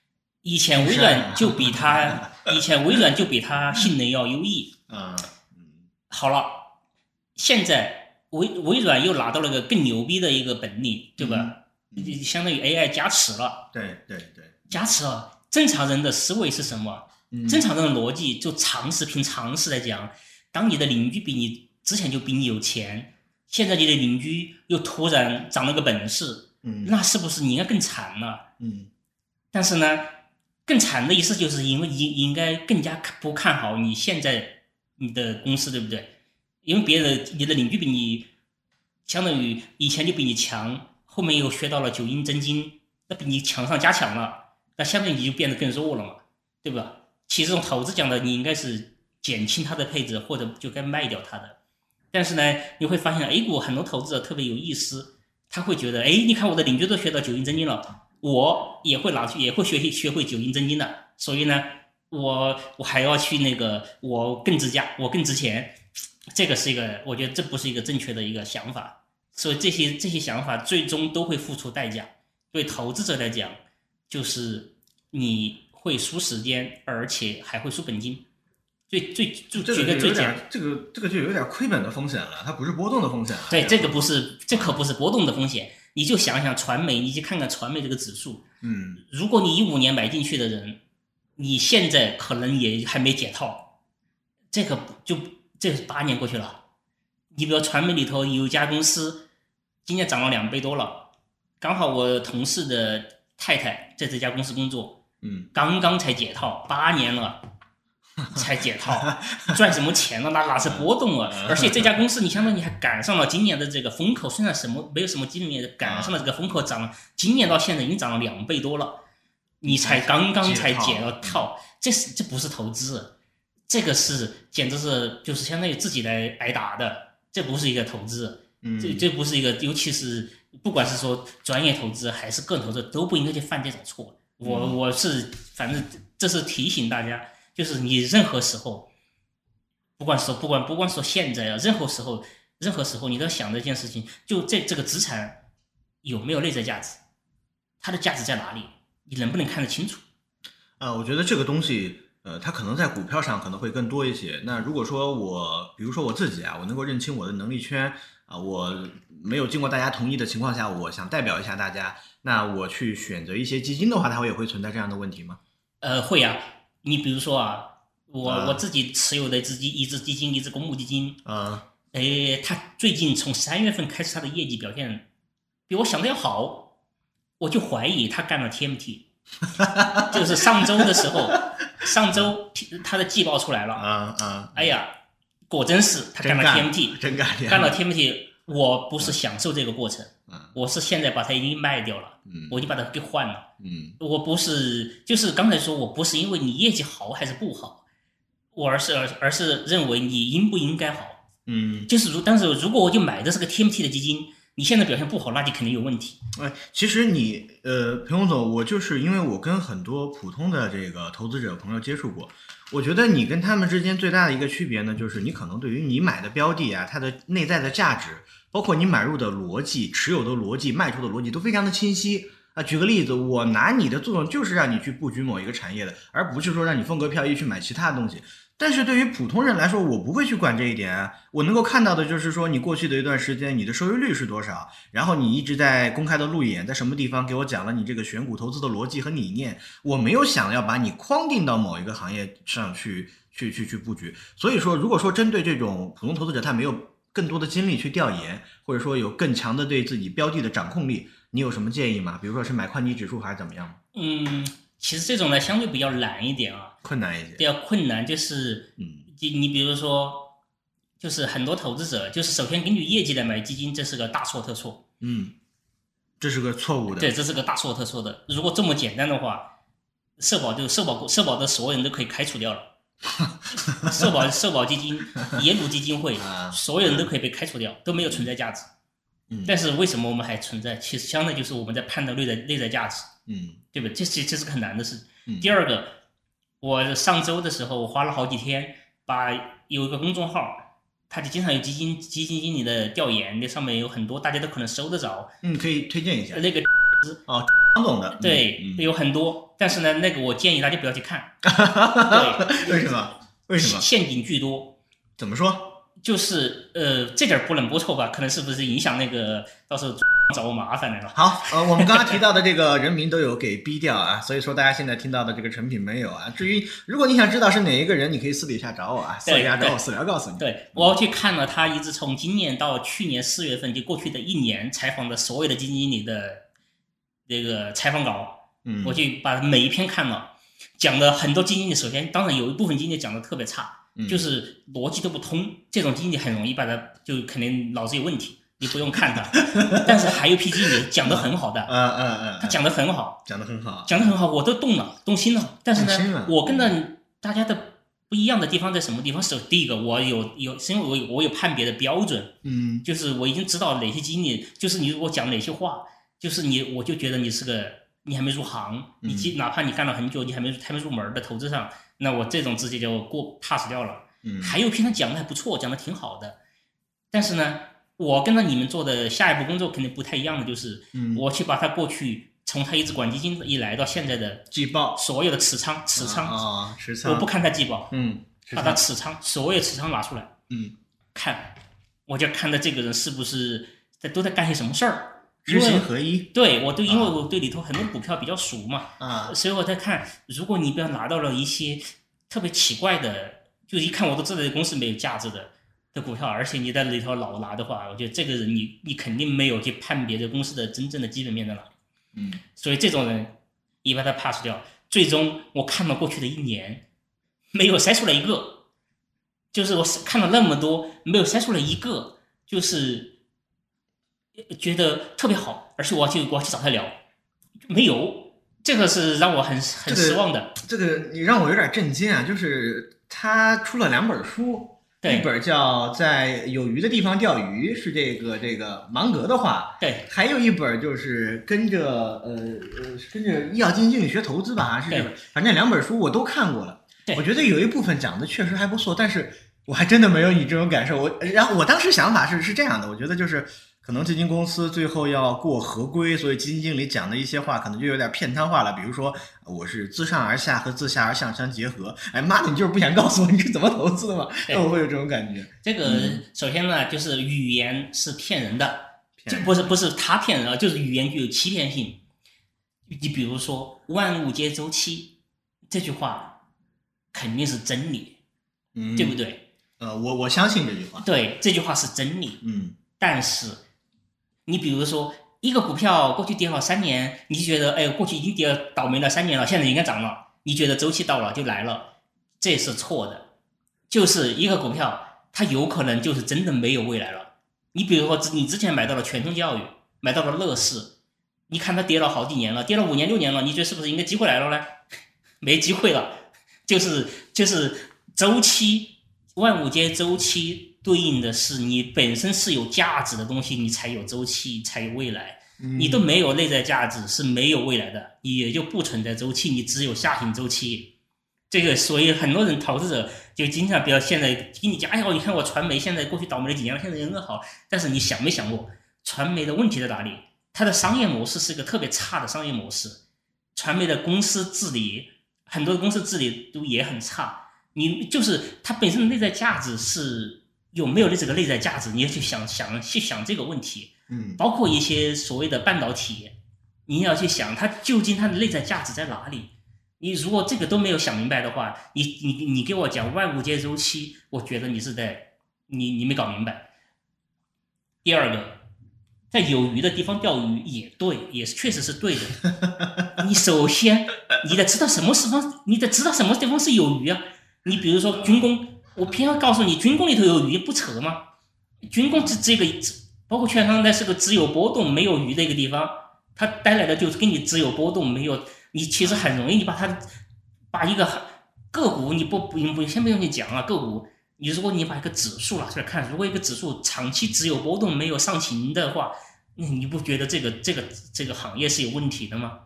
*laughs* 以前微软就比它，以前微软就比它性能要优异。啊嗯好了，现在微微软又拿到了个更牛逼的一个本领，对吧？相当于 AI 加持了，对对对，加持了。正常人的思维是什么？嗯正常人的逻辑就常识，凭常识来讲，当你的邻居比你之前就比你有钱，现在你的邻居又突然长了个本事，嗯那是不是你应该更惨了？嗯但是呢，更惨的意思就是因为应应该更加不看好你现在你的公司，对不对？因为别人你的邻居比你相当于以前就比你强，后面又学到了九阴真经，那比你强上加强了，那相当于你就变得更弱了嘛，对吧？其实从投资讲的，你应该是减轻它的配置，或者就该卖掉它的。但是呢，你会发现 A 股很多投资者特别有意思，他会觉得，哎，你看我的邻居都学到九阴真经了，我也会拿去，也会学习学会九阴真经的，所以呢，我我还要去那个，我更值价，我更值钱。这个是一个，我觉得这不是一个正确的一个想法。所以这些这些想法最终都会付出代价。对投资者来讲，就是你会输时间，而且还会输本金。最最就这举个最简这个这个就有点亏本的风险了，它不是波动的风险了。对，这个不是，这可不是波动的风险。你就想想传媒，你去看看传媒这个指数，嗯，如果你一五年买进去的人，你现在可能也还没解套，这个就这是八年过去了。你比如传媒里头有一家公司，今年涨了两倍多了，刚好我同事的太太在这家公司工作，嗯，刚刚才解套，八年了 *laughs* 才解套，赚什么钱呢？那哪是波动啊？而且这家公司你相当于还赶上了今年的这个风口，虽然什么没有什么经验，赶上了这个风口涨了，今年到现在已经涨了两倍多了，你才刚刚才解了套，这是这不是投资，这个是简直是就是相当于自己来挨打的，这不是一个投资。嗯，这这不是一个，尤其是不管是说专业投资还是个人投资，都不应该去犯这种错。我嗯我是反正这是提醒大家，就是你任何时候，不管是不管不光说现在啊，任何时候任何时候你都要想着一件事情，就这这个资产有没有内在价值，它的价值在哪里，你能不能看得清楚？啊，我觉得这个东西，呃，它可能在股票上可能会更多一些。那如果说我，比如说我自己啊，我能够认清我的能力圈啊，我没有经过大家同意的情况下，我想代表一下大家，那我去选择一些基金的话，它会也会存在这样的问题吗？呃，会啊，你比如说啊，我、啊我自己持有的一只基一只基金，一只公募基金，啊，哎，他最近从三月份开始，他的业绩表现比我想的要好，我就怀疑他干了 TMT。*laughs* 就是上周的时候，上周他的季报出来了，啊啊，哎呀，果真是他干了 TMT，真干干了 TMT。我不是享受这个过程，嗯我是现在把它已经卖掉了，嗯我就把它给换了。嗯我不是，就是刚才说我不是因为你业绩好还是不好，我而是而而是认为你应不应该好。嗯，就是如，但是如果我就买的是个 TMT 的基金，你现在表现不好，那就肯定有问题。哎，其实你呃，裴洪总，我就是因为我跟很多普通的这个投资者朋友接触过，我觉得你跟他们之间最大的一个区别呢，就是你可能对于你买的标的啊，它的内在的价值，包括你买入的逻辑、持有的逻辑、卖出的逻辑都非常的清晰。啊，举个例子，我拿你的作用就是让你去布局某一个产业的，而不是说让你风格飘逸去买其他的东西。但是对于普通人来说，我不会去管这一点。我能够看到的就是说，你过去的一段时间，你的收益率是多少，然后你一直在公开的路演，在什么地方给我讲了你这个选股投资的逻辑和理念。我没有想要把你框定到某一个行业上去，去去去布局。所以说，如果说针对这种普通投资者，他没有更多的精力去调研，或者说有更强的对自己标的的掌控力，你有什么建议吗？比如说是买宽基指数还是怎么样？嗯，其实这种呢相对比较难一点啊，困难一些。比较困难。就是嗯你你比如说，就是很多投资者就是首先根据业绩来买基金，这是个大错特错。嗯，这是个错误的。对，这是个大错特错的。如果这么简单的话，社保就社保社保的所有人都可以开除掉了。社保 *laughs* 社保基金、野鲁基金会啊，所有人都可以被开除掉，都没有存在价值。嗯但是为什么我们还存在？其实相当于就是我们在判断内在内在价值，嗯对吧？这是这是个很难的事。嗯第二个，我上周的时候，我花了好几天把有一个公众号，它就经常有基金基金经理的调研，那上面有很多大家都可能搜得着。嗯，可以推荐一下那个张总的。对、嗯有很多，但是呢，那个我建议大家不要去看，*laughs* 对，为什么？为什么？陷阱巨多。怎么说？就是呃，这点儿不能不错吧？可能是不是影响那个到时候找我麻烦来了？好，呃，我们刚刚提到的这个人名都有给逼掉啊，所以说大家现在听到的这个成品没有啊。至于如果你想知道是哪一个人，你可以私底下找我啊，私底下找我私聊告诉你。对，我去看了他一直从今年到去年四月份，就过去的一年采访的所有的基金经理的那个采访稿，嗯，我去把每一篇看了，讲的很多基金经理，首先当然有一部分基金经理讲的特别差，嗯就是逻辑都不通，这种经理很容易把他就肯定脑子有问题，你不用看他。*laughs* 但是还有一批经理讲的很好的，嗯嗯嗯，他讲的很好，讲的很好。讲的很好，我都动了，动心了。但是呢，我跟着大家的不一样的地方在什么地方？首第一个，我有有，是因为我有我有判别的标准，嗯就是我已经知道哪些经理，就是你如果讲哪些话，就是你我就觉得你是个你还没入行，你嗯即哪怕你干了很久，你还没还没入门的投资上，那我这种直接就过 pass 掉了。嗯，还有平常讲的还不错，讲的挺好的，但是呢，我跟着你们做的下一步工作肯定不太一样的，就是嗯我去把他过去从他一直管基金一来到现在的季报所有的持仓持仓，啊，持仓，我不看他季报，嗯，把他，持仓所有持仓拿出来嗯，看，我就看他这个人是不是在都在干些什么事儿。因知行为合一对我对，因为啊我对里头很多股票比较熟嘛，啊，所以我在看，如果你不要拿到了一些特别奇怪的，就一看我都知道这公司没有价值的的股票，而且你在里头老拿的话，我觉得这个人你你肯定没有去判别这公司的真正的基本面在哪里。嗯所以这种人一把他 pass 掉。最终我看了过去的一年，没有筛出来一个，就是我看了那么多，没有筛出来一个，就是呃觉得特别好，而且我要去我要去找他聊，没有，这个是让我很很失望的。这个你让我有点震惊啊！就是他出了两本书，对一本叫《在有鱼的地方钓鱼》，是这个这个芒格的话，对还有一本就是跟着呃呃跟着医药基金经济学投资吧，好像是这对本，反正两本书我都看过了。对我觉得有一部分讲的确实还不错，但是我还真的没有你这种感受。我然后我当时想法是是这样的，我觉得就是可能基金公司最后要过合规，所以基金经理讲的一些话可能就有点片瘫化了。比如说我是自上而下和自下而上相结合，哎妈的，你就是不想告诉我你是怎么投资的吗？那 *laughs* 我会有这种感觉。这个嗯首先呢，就是语言是骗人的，骗人这不是不是他骗人啊，就是语言具有欺骗性。你比如说“万物皆周期”这句话，肯定是真理，嗯，对不？对？呃，我我相信这句话。对，这句话是真理。嗯但是，你比如说一个股票过去跌了三年，你觉得哎，过去已经跌了倒霉了三年了，现在应该涨了，你觉得周期到了就来了，这是错的。就是一个股票，它有可能就是真的没有未来了。你比如说，你之前买到了全通教育，买到了乐视，你看它跌了好几年了，跌了五年六年了，你觉得是不是应该机会来了呢？*laughs* 没机会了，就是就是周期，万物皆周期，对应的是你本身是有价值的东西，你才有周期，才有未来。嗯你都没有内在价值，是没有未来的，也就不存在周期，你只有下行周期。这个，所以很多人投资者就经常比较现在跟你讲，哎呦，你看我传媒现在过去倒霉了几年了，现在人很好。但是你想没想过，传媒的问题在哪里？它的商业模式是一个特别差的商业模式，传媒的公司治理，很多公司治理都也很差。你就是它本身的内在价值是有没有这个内在价值，你要去想想去想这个问题。嗯包括一些所谓的半导体，你要去想它究竟它的内在价值在哪里。你如果这个都没有想明白的话，你你你给我讲万物皆周期，我觉得你是在你你没搞明白。第二个，在有鱼的地方钓鱼也对，也是确实是对的。*laughs* 你首先你得知道什么地方，你得知道什么地方是有鱼啊。你比如说军工，我偏要告诉你，军工里头有鱼，不扯吗？军工这这个包括券商，那是个只有波动没有鱼的一个地方，它带来的就是给你只有波动没有，你其实很容易你把它把一个个股你不不不先不用去讲啊个股，你如果你把一个指数拿出来看，如果一个指数长期只有波动没有上行的话，那你不觉得这个这个这个行业是有问题的吗？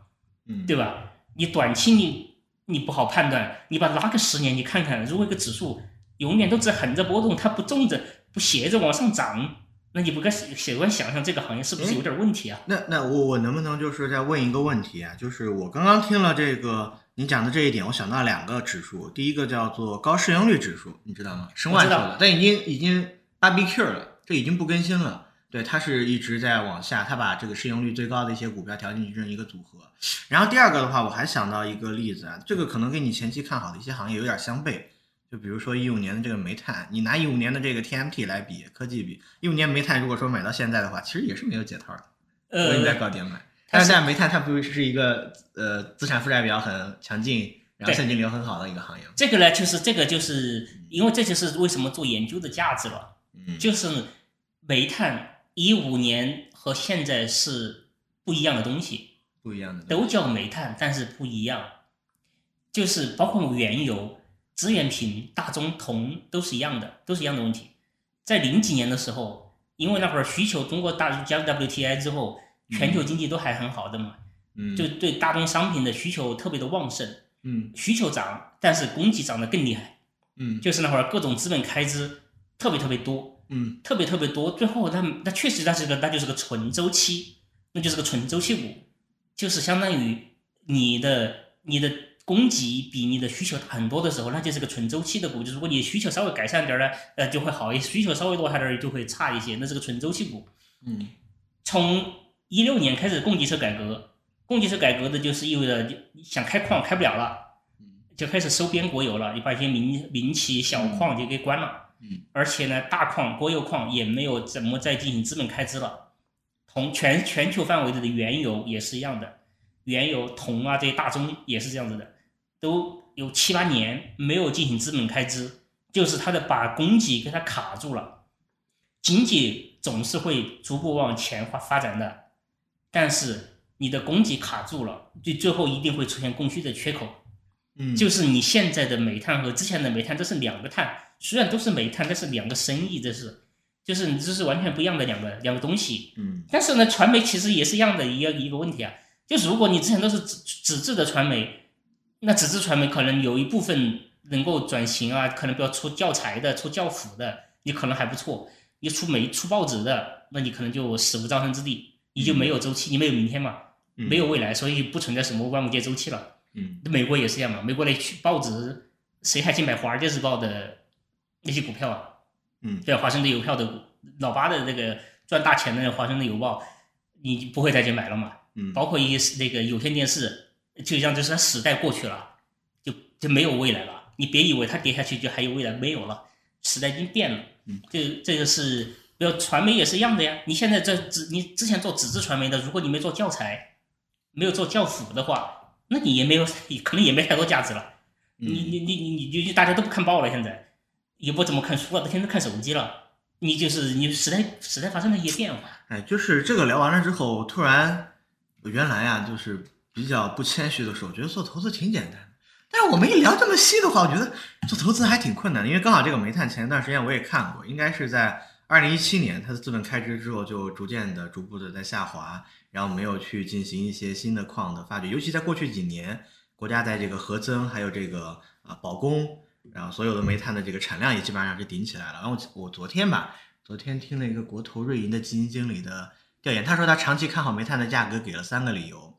嗯，对吧？你短期你你不好判断，你把它拉个十年，你看看，如果一个指数永远都只横着波动，它不纵着不斜着往上涨，那你不该喜欢想象这个行业是不是有点问题啊？那那我我能不能就是再问一个问题啊？就是我刚刚听了这个你讲的这一点，我想到两个指数，第一个叫做高市盈率指数，你知道吗？申万我知道说的，但已经已经 BBQ 了，这已经不更新了。对，它是一直在往下，它把这个市盈率最高的一些股票调进去这样一个组合。然后第二个的话，我还想到一个例子啊，这个可能跟你前期看好的一些行业有点相悖。就比如说一五年的这个煤炭，你拿一五年的这个 TMT 来比，科技比，一五年煤炭如果说买到现在的话，其实也是没有解套的。我应该呃，高点买。但是但是在煤炭，它不是一个呃资产负债表很强劲，然后现金流很好的一个行业。这个呢，就是这个就是因为这就是为什么做研究的价值了，嗯，就是煤炭一五年和现在是不一样的东西。不一样的。都叫煤炭，但是不一样，就是包括原油，资源品、大宗、铜都是一样的，都是一样的问题。在零几年的时候，因为那会儿需求，中国大加入 WTI 之后，全球经济都还很好的嘛，嗯，就对大宗商品的需求特别的旺盛，嗯。需求涨，但是供给涨得更厉害，嗯。就是那会儿各种资本开支特别特别多，嗯。特别特别多，最后它它确实它是个那就是个纯周期，那就是个纯周期股，就是相当于你的你的供给比你的需求大很多的时候，那就是个纯周期的股。就是如果你需求稍微改善点儿呢，呃就会好一些；需求稍微落下点儿就会差一些，那是个纯周期股。嗯从一六年开始供给侧改革，供给侧改革的就是意味着你想开矿开不了了，就开始收编国有了，你把一些民民企小矿就给关了。嗯，而且呢，大矿、国有矿也没有怎么再进行资本开支了。同全全球范围的原油也是一样的，原油、铜啊这些大宗也是这样子的，都有七八年没有进行资本开支，就是它的把供给给它卡住了。经济总是会逐步往前发发展的，但是你的供给卡住了，就最后一定会出现供需的缺口。嗯，就是你现在的煤炭和之前的煤炭，这是两个碳，虽然都是煤炭，但是两个生意，这是，就是你这是完全不一样的两个两个东西。嗯但是呢，传媒其实也是一样的一个一个问题啊，就是如果你之前都是纸纸质的传媒，那纸质传媒可能有一部分能够转型啊，可能比如出教材的、出教辅的，你可能还不错。你出媒出报纸的，那你可能就死无葬身之地，你就没有周期，你没有明天嘛，嗯没有未来，所以不存在什么万物皆周期了。嗯美国也是这样嘛，美国的去报纸，谁还去买《华尔街日报》的那些股票啊？嗯对，华盛顿邮票的股，老八的那个赚大钱的那个华盛顿邮报，你不会再去买了嘛？嗯包括一些那个有线电视，就像就是它时代过去了，就就没有未来了。你别以为它跌下去就还有未来，没有了，时代已经变了。嗯，这这个是，比如传媒也是一样的呀。你现在这纸，你之前做纸质传媒的，如果你没做教材，没有做教辅的话，那你也没有，可能也没太多价值了。你嗯你你你你就大家都不看报了，现在也不怎么看书了，都天天看手机了。你就是你时代时代发生了一些变化。哎，就是这个聊完了之后，突然原来啊，就是比较不谦虚的说，我觉得做投资挺简单的。但是我们一聊这么细的话，我觉得做投资还挺困难的，因为刚好这个煤炭前一段时间我也看过，应该是在二零一七年它的资本开支之后就逐渐的、逐步的在下滑，然后没有去进行一些新的矿的发掘，尤其在过去几年，国家在这个核增还有这个啊保供，然后所有的煤炭的这个产量也基本上是顶起来了。然后我我昨天吧，昨天听了一个国投瑞银的基金经理的调研，他说他长期看好煤炭的价格，给了三个理由。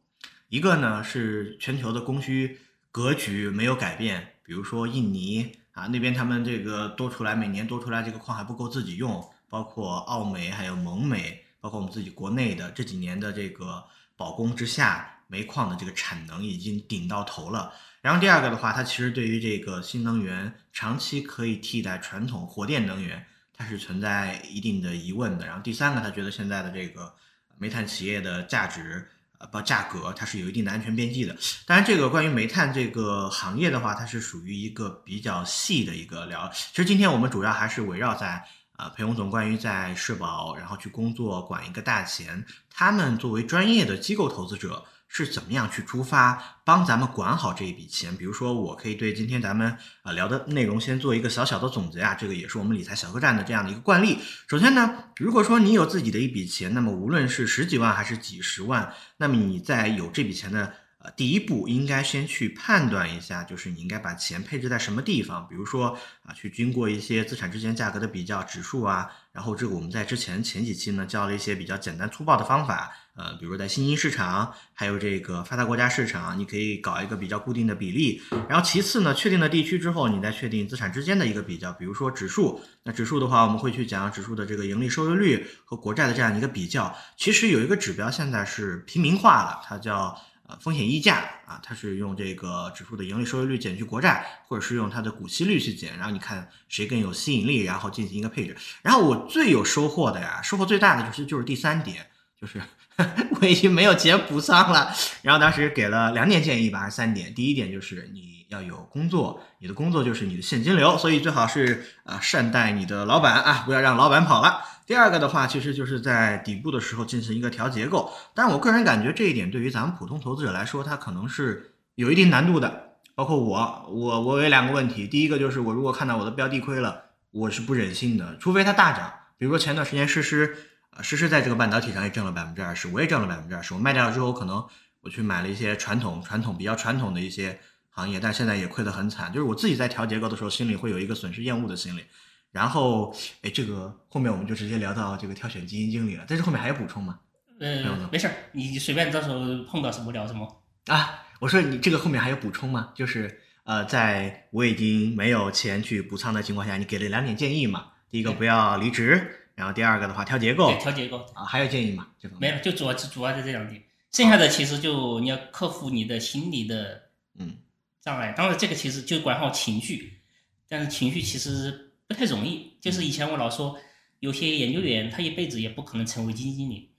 一个呢是全球的供需格局没有改变，比如说印尼啊那边他们这个多出来每年多出来这个矿还不够自己用，包括澳煤还有蒙煤，包括我们自己国内的这几年的这个保供之下，煤矿的这个产能已经顶到头了。然后第二个的话，它其实对于这个新能源长期可以替代传统火电能源，它是存在一定的疑问的。然后第三个，他觉得现在的这个煤炭企业的价值。呃，不价格它是有一定的安全边际的。当然，这个关于煤炭这个行业的话，它是属于一个比较细的一个聊。其实今天我们主要还是围绕在呃裴勇总关于在社保然后去工作管一个大钱，他们作为专业的机构投资者。是怎么样去出发，帮咱们管好这一笔钱？比如说，我可以对今天咱们啊聊的内容先做一个小小的总结啊，这个也是我们理财小客栈的这样的一个惯例。首先呢，如果说你有自己的一笔钱，那么无论是十几万还是几十万，那么你在有这笔钱的呃第一步，应该先去判断一下，就是你应该把钱配置在什么地方。比如说啊，去经过一些资产之间价格的比较指数啊，然后这个我们在之前前几期呢教了一些比较简单粗暴的方法。呃，比如说在新兴市场，还有这个发达国家市场，你可以搞一个比较固定的比例。然后其次呢，确定了地区之后，你再确定资产之间的一个比较。比如说指数，那指数的话，我们会去讲指数的这个盈利收益率和国债的这样一个比较。其实有一个指标现在是平民化了，它叫呃风险溢价啊，它是用这个指数的盈利收益率减去国债，或者是用它的股息率去减，然后你看谁更有吸引力，然后进行一个配置。然后我最有收获的呀，收获最大的就是就是第三点，就是。*laughs* 我已经没有钱补仓了，然后当时给了两点建议吧，还是三点。第一点就是你要有工作，你的工作就是你的现金流，所以最好是啊善待你的老板啊，不要让老板跑了。第二个的话，其实就是在底部的时候进行一个调结构。但是我个人感觉这一点对于咱们普通投资者来说，它可能是有一定难度的包括我，我我有两个问题，第一个就是我如果看到我的标的亏了，我是不忍心的，除非它大涨。比如说前段时间实施，呃，诗诗在这个半导体上也挣了百分之二十，我也挣了百分之二十。我卖掉了之后，可能我去买了一些传统、传统比较传统的一些行业，但现在也亏得很惨。就是我自己在调结构的时候，心里会有一个损失厌恶的心理。然后，哎，这个后面我们就直接聊到这个挑选基金经理了。但是后面还有补充吗？嗯，没事儿，你随便到时候碰到什么聊什么啊。我说你这个后面还有补充吗？就是呃，在我已经没有钱去补仓的情况下，你给了两点建议嘛。第一个不要离职，然后第二个的话调结构，对调结构啊，还有建议吗？这方面没了，就主要主要在这两点，剩下的其实就你要克服你的心理的嗯障碍。当然这个其实就管好情绪，但是情绪其实不太容易。就是以前我老说，有些研究员他一辈子也不可能成为基金经理，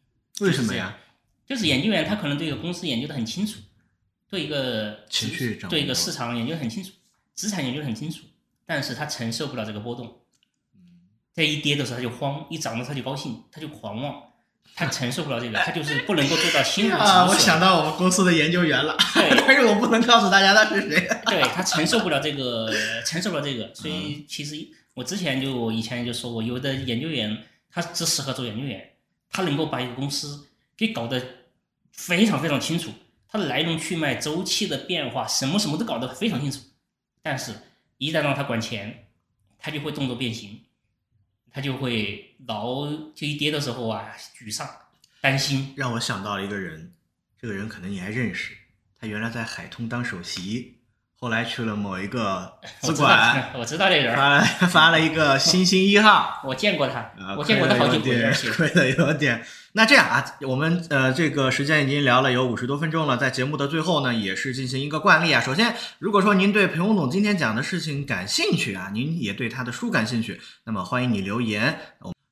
为什么呀？就是研究员他可能对一个公司研究的很清楚，对一个情绪对一个市场研究很清楚，资产研究很清楚，但是他承受不了这个波动。在一跌的时候他就慌，一涨了他就高兴，他就狂妄，他承受不了这个，他就是不能够做到 *laughs* 心如止水。啊，我想到我们公司的研究员了，*laughs* 但是我不能告诉大家他是谁。*laughs* 对他承受不了这个，承受不了这个，所以其实我之前就我以前就说过，有的研究员他只适合做研究员，他能够把一个公司给搞得非常非常清楚，它的来龙去脉、周期的变化，什么什么都搞得非常清楚，但是一旦让他管钱，他就会动作变形。他就会老就一跌的时候啊，沮丧、担心。让我想到了一个人，这个人可能你还认识，他原来在海通当首席。后来去了某一个 *laughs* 资管，我知道这人，发发了一个星星一号，我见过他，我见过他好几回，亏的有点。那这样啊，我们呃这个时间已经聊了有五十多分钟了，在节目的最后呢，也是进行一个惯例啊。首先，如果说您对裴洪总今天讲的事情感兴趣啊，您也对他的书感兴趣，那么欢迎你留言。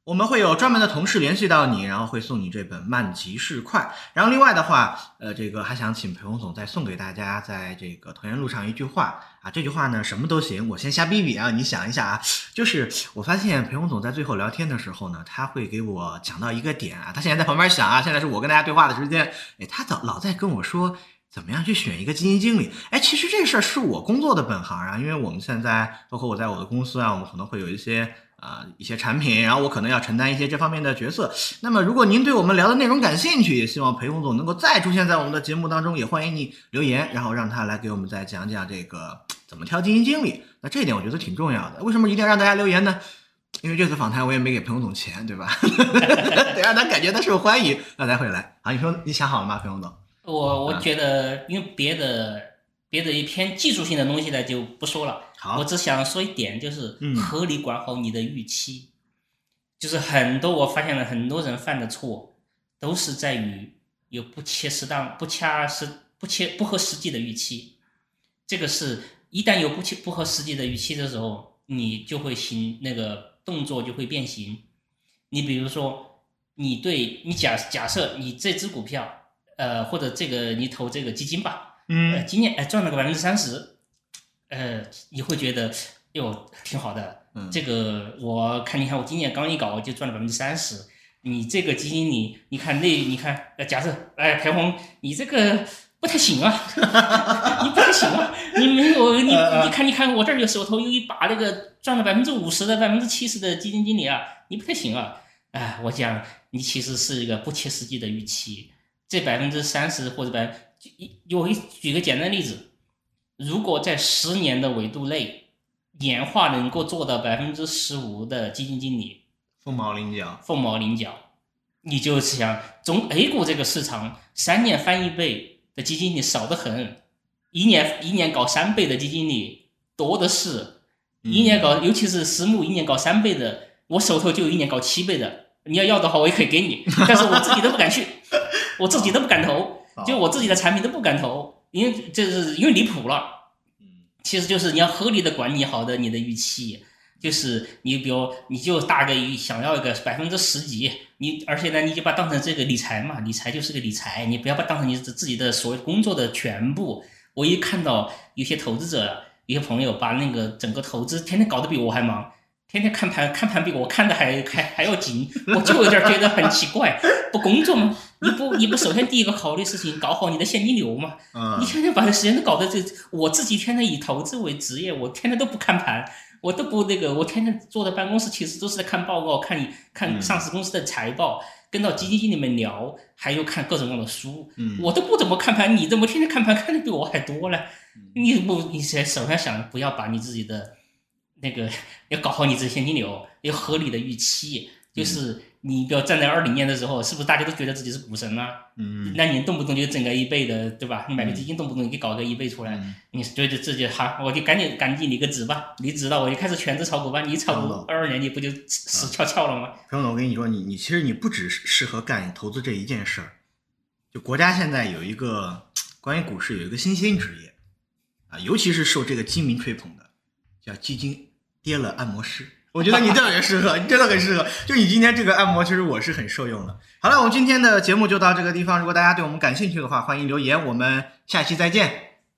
我们会有专门的同事联系到你，然后会送你这本《慢即是快》。然后另外的话，呃，这个还想请裴红总再送给大家，在这个同源路上一句话啊，这句话呢什么都行，我先瞎逼逼啊，你想一下啊，就是我发现裴红总在最后聊天的时候呢，他会给我讲到一个点啊，他现在在旁边想啊，现在是我跟大家对话的时间，哎，他老老在跟我说怎么样去选一个基金经理，哎，其实这事儿是我工作的本行啊，因为我们现在包括我在我的公司啊，我们可能会有一些。啊，一些产品，然后我可能要承担一些这方面的角色。那么，如果您对我们聊的内容感兴趣，也希望裴洪总能够再出现在我们的节目当中，也欢迎你留言，然后让他来给我们再讲讲这个怎么挑基金经理。那这一点我觉得挺重要的。为什么一定要让大家留言呢？因为这次访谈我也没给裴洪总钱，对吧？*laughs* 得让他感觉到受欢迎，那才会来。啊，你说你想好了吗，裴洪总？我我觉得，因为别的。别的一篇技术性的东西呢就不说了，我只想说一点，就是合理管好你的预期。就是很多我发现了很多人犯的错，都是在于有不切适当、不恰实、不切不合实际的预期。这个是一旦有不切不合实际的预期的时候，你就会行那个动作就会变形。你比如说，你对你假假设你这只股票，呃，或者这个你投这个基金吧。嗯，今年哎赚了个百分之三十，呃，你会觉得哟挺好的。嗯，这个我看你看我今年刚一搞就赚了百分之三十，你这个基金你你看那你看呃假设哎裴红你这个不太行啊，*laughs* 你不太行啊，你没有你你看你看我这儿有手头有一把那个赚了百分之五十的百分之七十的基金经理啊，你不太行啊。哎，我讲你其实是一个不切实际的预期，这百分之三十或者百。有一举个简单的例子，如果在十年的维度内，年化能够做到百分之十五的基金经理，凤毛麟角，凤毛麟角，你就想中 A 股这个市场，三年翻一倍的基金经理少得很，一年一年搞三倍的基金经理多的是，一年搞，尤其是私募一年搞三倍的，我手头就有一年搞七倍的，你要要的话我也可以给你，但是我自己都不敢去，我自己都不敢投。*laughs* 就我自己的产品都不敢投，因为这是因为离谱了。其实就是你要合理的管理好的你的预期，就是你比如你就大概想要一个百分之十几，你而且呢你就把当成这个理财嘛，理财就是个理财，你不要把当成你自己的所谓工作的全部。我一看到有些投资者、有些朋友把那个整个投资天天搞得比我还忙，天天看盘看盘比我看的还还还要紧，我就有点觉得很奇怪，不工作吗？你不你不首先第一个考虑事情搞好你的现金流嘛？嗯你天天把这时间都搞得这，我自己天天以投资为职业，我天天都不看盘，我都不那个，我天天坐在办公室，其实都是在看报告，看你看嗯上市公司的财报，跟到基金经理们聊，还有看各种各样的书。嗯我都不怎么看盘，你怎么天天看盘看的比我还多呢？嗯你不，你先首先想不要把你自己的那个要搞好你自己现金流，要合理的预期，就是你比如站在二零年的时候，是不是大家都觉得自己是股神啊？嗯那你动不动就整个一倍的，对吧？你买个基金，动不动就搞个一倍出来，嗯你觉得自己哈，我就赶紧赶紧离个职吧，离职了我就开始全职炒股吧。你炒股哦二二年，你不就死翘翘了吗？朋友们，我跟你说，你你其实你不只是适合干投资这一件事儿，就国家现在有一个关于股市有一个新兴职业啊，尤其是受这个基民吹捧的，叫基金跌了按摩师。我觉得你特别适合，你真的很适合。就你今天这个按摩，其实我是很受用的。好了，我们今天的节目就到这个地方。如果大家对我们感兴趣的话，欢迎留言。我们下期再见。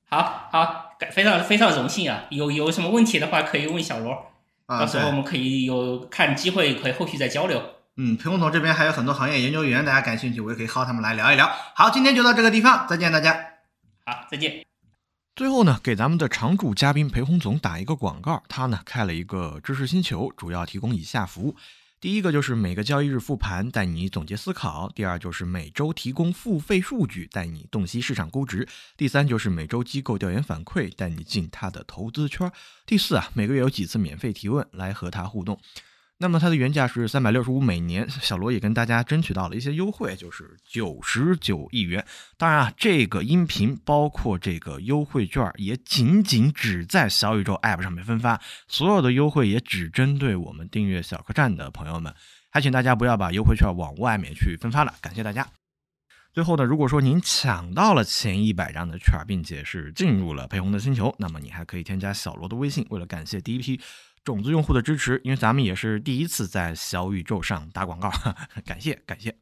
好好，感非常非常荣幸啊！有有什么问题的话可以问小罗，啊，到时候我，们可以有看机会可以后续再交流。嗯，裴工总这边还有很多行业研究员，大家感兴趣，我也可以薅他们来聊一聊。好，今天就到这个地方，再见大家。好，再见。最后呢，给咱们的常驻嘉宾裴洪总打一个广告，他呢开了一个知识星球，主要提供以下服务。第一个就是每个交易日复盘，带你总结思考；第二就是每周提供付费数据，带你洞悉市场估值；第三就是每周机构调研反馈，带你进他的投资圈；第四啊，每个月有几次免费提问来和他互动。那么它的原价是三百六十五每年，小罗也跟大家争取到了一些优惠，就是九十九亿元。当然啊，这个音频包括这个优惠券，也仅仅只在小宇宙 App 上面分发，所有的优惠也只针对我们订阅小客栈的朋友们，还请大家不要把优惠券往外面去分发了，感谢大家。最后呢，如果说您抢到了前一百张的券，并且是进入了裴红的星球，那么你还可以添加小罗的微信，为了感谢第一批种子用户的支持，因为咱们也是第一次在小宇宙上打广告，*laughs* 感谢感谢。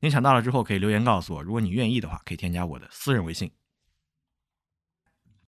您抢到了之后可以留言告诉我，如果你愿意的话，可以添加我的私人微信